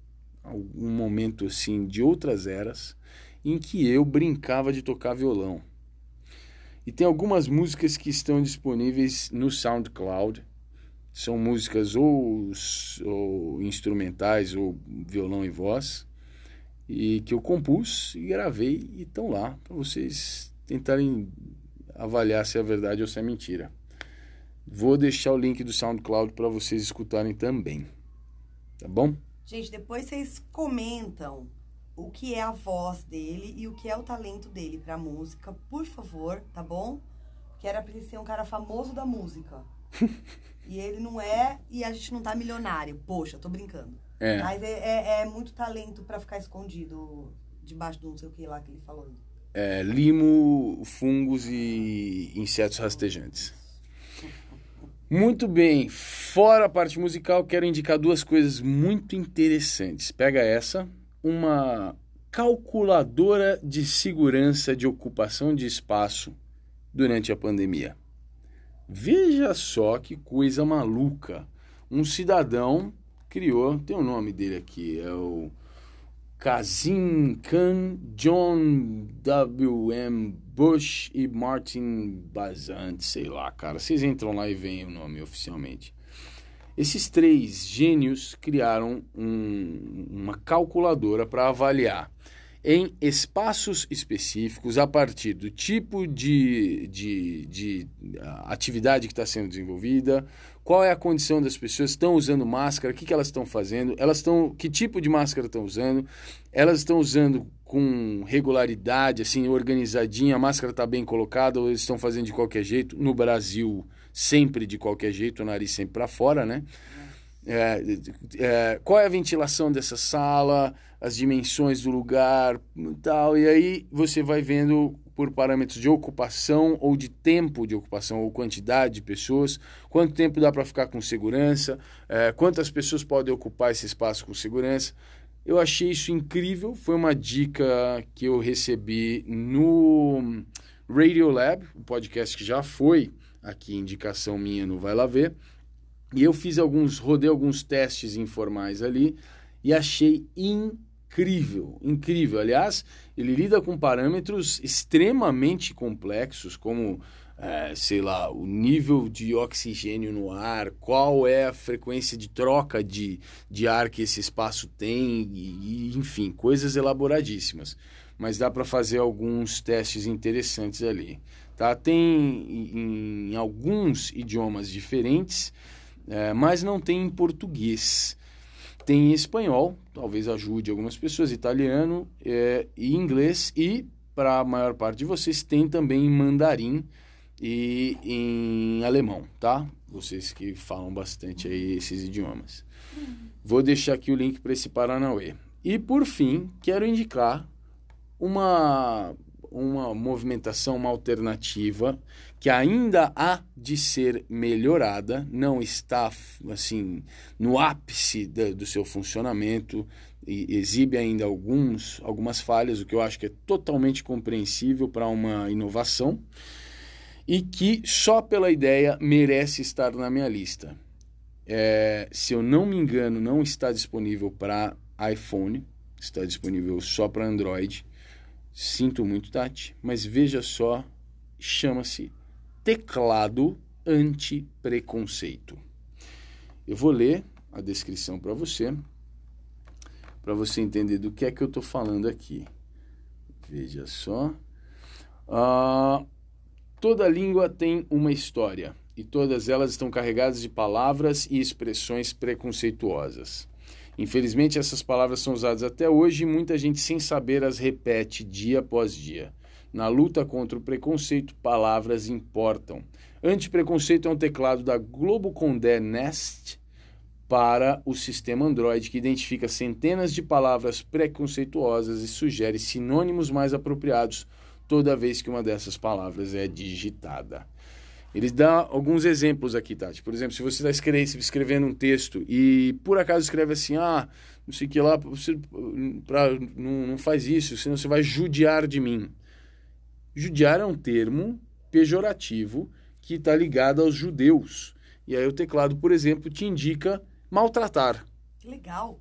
algum momento assim de outras eras, em que eu brincava de tocar violão. E tem algumas músicas que estão disponíveis no SoundCloud. São músicas ou, ou instrumentais ou violão e voz e que eu compus e gravei e estão lá para vocês tentarem avaliar se é verdade ou se é mentira. Vou deixar o link do SoundCloud para vocês escutarem também. Tá bom? Gente, depois vocês comentam o que é a voz dele e o que é o talento dele pra música, por favor, tá bom? Que era pra ele ser um cara famoso da música. e ele não é, e a gente não tá milionário. Poxa, tô brincando. É. Mas é, é, é muito talento para ficar escondido debaixo do não sei o que lá que ele falou. É, limo, fungos e insetos rastejantes. Muito bem, fora a parte musical, quero indicar duas coisas muito interessantes. Pega essa, uma calculadora de segurança de ocupação de espaço durante a pandemia. Veja só que coisa maluca. Um cidadão criou, tem o nome dele aqui, é o Kazim Khan, John W.M. Bush e Martin Bazant, sei lá, cara. Vocês entram lá e veem o nome oficialmente. Esses três gênios criaram um, uma calculadora para avaliar em espaços específicos, a partir do tipo de, de, de atividade que está sendo desenvolvida, qual é a condição das pessoas, estão usando máscara, o que, que elas estão fazendo, elas estão, que tipo de máscara estão usando, elas estão usando com regularidade, assim, organizadinha, a máscara está bem colocada ou eles estão fazendo de qualquer jeito. No Brasil, sempre de qualquer jeito, o nariz sempre para fora, né? É, é, qual é a ventilação dessa sala, as dimensões do lugar tal, e aí você vai vendo por parâmetros de ocupação ou de tempo de ocupação ou quantidade de pessoas, quanto tempo dá para ficar com segurança, é, quantas pessoas podem ocupar esse espaço com segurança. Eu achei isso incrível, foi uma dica que eu recebi no Radio Lab, um podcast que já foi aqui indicação minha no Vai Lá Ver. E eu fiz alguns, rodei alguns testes informais ali e achei incrível, incrível. Aliás, ele lida com parâmetros extremamente complexos, como, é, sei lá, o nível de oxigênio no ar, qual é a frequência de troca de, de ar que esse espaço tem, e, e enfim, coisas elaboradíssimas. Mas dá para fazer alguns testes interessantes ali. Tá? Tem em, em alguns idiomas diferentes é, mas não tem em português. Tem em espanhol, talvez ajude algumas pessoas, italiano é, e inglês, e para a maior parte de vocês tem também em mandarim e em alemão, tá? Vocês que falam bastante aí esses idiomas. Vou deixar aqui o link para esse Paranauê. E por fim, quero indicar uma uma movimentação, uma alternativa que ainda há de ser melhorada, não está assim no ápice da, do seu funcionamento e exibe ainda alguns algumas falhas, o que eu acho que é totalmente compreensível para uma inovação e que só pela ideia merece estar na minha lista. É, se eu não me engano, não está disponível para iPhone, está disponível só para Android. Sinto muito, Tati, mas veja só, chama-se teclado anti-preconceito. Eu vou ler a descrição para você, para você entender do que é que eu estou falando aqui. Veja só. Ah, toda língua tem uma história e todas elas estão carregadas de palavras e expressões preconceituosas. Infelizmente, essas palavras são usadas até hoje e muita gente, sem saber, as repete dia após dia. Na luta contra o preconceito, palavras importam. Antipreconceito é um teclado da Globo Condé Nest para o sistema Android que identifica centenas de palavras preconceituosas e sugere sinônimos mais apropriados toda vez que uma dessas palavras é digitada. Eles dão alguns exemplos aqui, Tati. Por exemplo, se você está escrevendo, escrevendo um texto e por acaso escreve assim, ah, não sei o que lá, você pra, não, não faz isso, senão você vai judiar de mim. Judiar é um termo pejorativo que está ligado aos judeus. E aí o teclado, por exemplo, te indica maltratar. Que legal.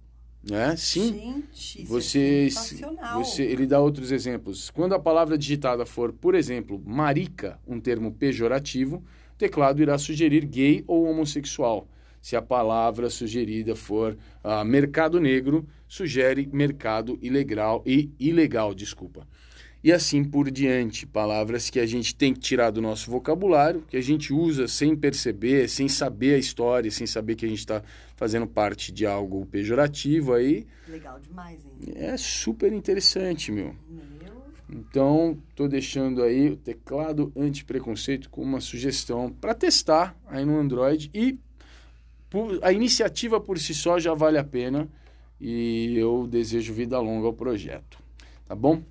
Né? Sim. Gente, você, isso é você, ele dá outros exemplos. Quando a palavra digitada for, por exemplo, marica, um termo pejorativo, o teclado irá sugerir gay ou homossexual. Se a palavra sugerida for uh, mercado negro, sugere mercado ilegal e ilegal, desculpa e assim por diante. Palavras que a gente tem que tirar do nosso vocabulário, que a gente usa sem perceber, sem saber a história, sem saber que a gente está fazendo parte de algo pejorativo aí. Legal demais, hein? É super interessante, meu. Meu. Então, tô deixando aí o teclado anti-preconceito com uma sugestão para testar aí no Android e a iniciativa por si só já vale a pena e eu desejo vida longa ao projeto. Tá bom?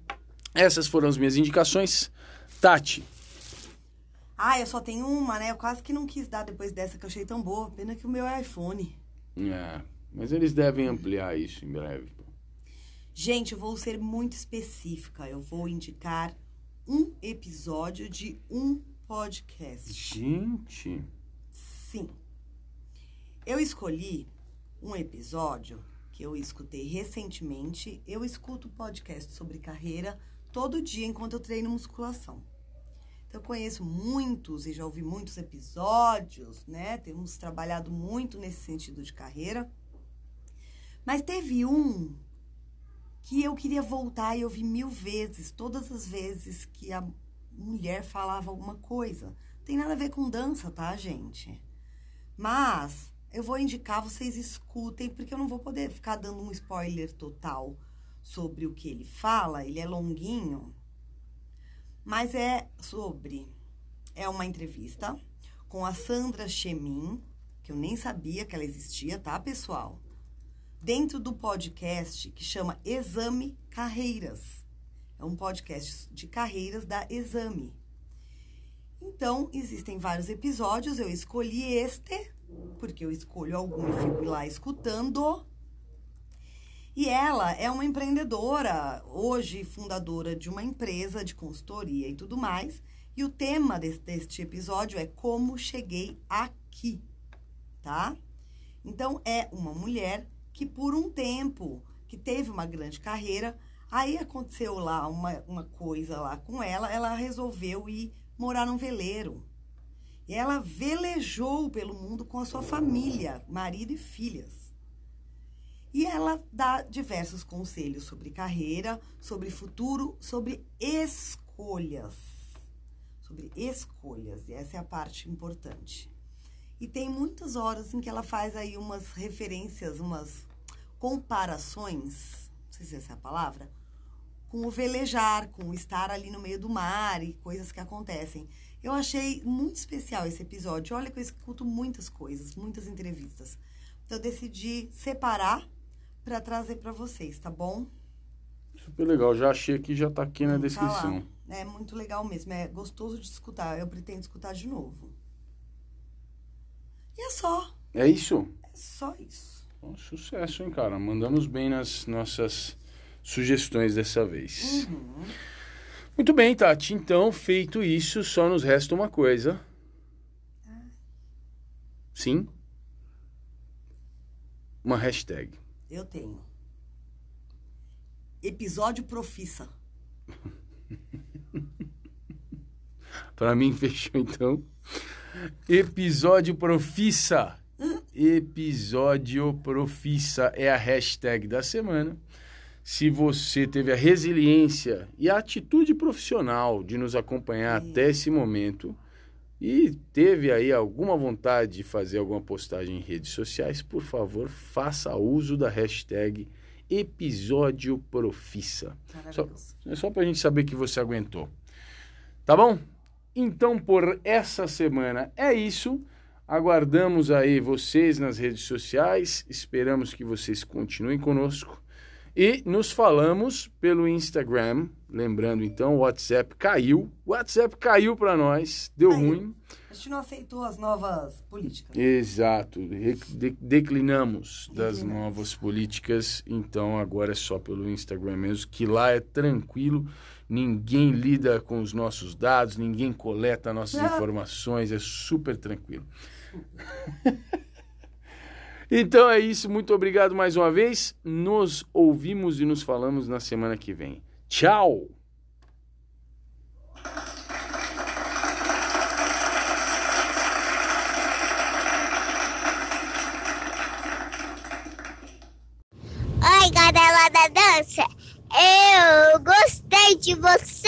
Essas foram as minhas indicações. Tati. Ah, eu só tenho uma, né? Eu quase que não quis dar depois dessa que eu achei tão boa. Pena que o meu é iPhone. É, mas eles devem ampliar isso em breve. Gente, eu vou ser muito específica. Eu vou indicar um episódio de um podcast. Gente. Sim. Eu escolhi um episódio que eu escutei recentemente. Eu escuto podcast sobre carreira todo dia enquanto eu treino musculação. Então, eu conheço muitos e já ouvi muitos episódios, né? Temos trabalhado muito nesse sentido de carreira. Mas teve um que eu queria voltar e ouvir mil vezes, todas as vezes que a mulher falava alguma coisa. Não tem nada a ver com dança, tá, gente? Mas eu vou indicar, vocês escutem, porque eu não vou poder ficar dando um spoiler total sobre o que ele fala, ele é longuinho, mas é sobre. É uma entrevista com a Sandra Chemin, que eu nem sabia que ela existia, tá, pessoal? Dentro do podcast que chama Exame Carreiras. É um podcast de carreiras da Exame. Então, existem vários episódios, eu escolhi este, porque eu escolho algum e fico lá escutando. E ela é uma empreendedora, hoje fundadora de uma empresa de consultoria e tudo mais. E o tema desse, deste episódio é Como Cheguei Aqui, tá? Então, é uma mulher que por um tempo, que teve uma grande carreira, aí aconteceu lá uma, uma coisa lá com ela, ela resolveu ir morar num veleiro. E ela velejou pelo mundo com a sua família, marido e filhas. E ela dá diversos conselhos sobre carreira, sobre futuro, sobre escolhas. Sobre escolhas, e essa é a parte importante. E tem muitas horas em que ela faz aí umas referências, umas comparações, não sei se essa é a palavra, com o velejar, com o estar ali no meio do mar e coisas que acontecem. Eu achei muito especial esse episódio. Olha que eu escuto muitas coisas, muitas entrevistas. Então eu decidi separar para trazer para vocês, tá bom? Super legal, já achei que já tá aqui na Tá descrição. lá. É muito legal mesmo, é gostoso de escutar. Eu pretendo escutar de novo. E é só, É isso? é só isso. Bom, sucesso, hein, cara? Mandamos bem nas nossas sugestões dessa vez. Uhum. Muito bem, Tati. Então, feito isso, só nos resta uma coisa. Sim? Uma hashtag. Eu tenho. Episódio Profissa. Pra mim, fechou então. Episódio Profissa. episódio profissa é a hashtag da semana. Se você teve a resiliência e a atitude profissional de nos acompanhar até esse momento e teve aí alguma vontade de fazer alguma postagem em redes sociais, por favor, faça uso da hashtag episódio profissa. Só, é só para a gente saber que você aguentou. Tá bom? Então, por essa semana é isso. Aguardamos aí vocês nas redes sociais. Esperamos que vocês continuem conosco. E nos falamos pelo Instagram. Lembrando então, o WhatsApp caiu. O WhatsApp caiu para nós, deu caiu. ruim. A gente não aceitou as novas políticas. Exato. De declinamos das novas políticas. Então agora é só pelo Instagram mesmo, que lá é tranquilo. Ninguém lida com os nossos dados, ninguém coleta nossas ah. informações, é super tranquilo. Então é isso, muito obrigado mais uma vez. Nos ouvimos e nos falamos na semana que vem. Tchau! Oi, galera da dança! Eu gostei de você!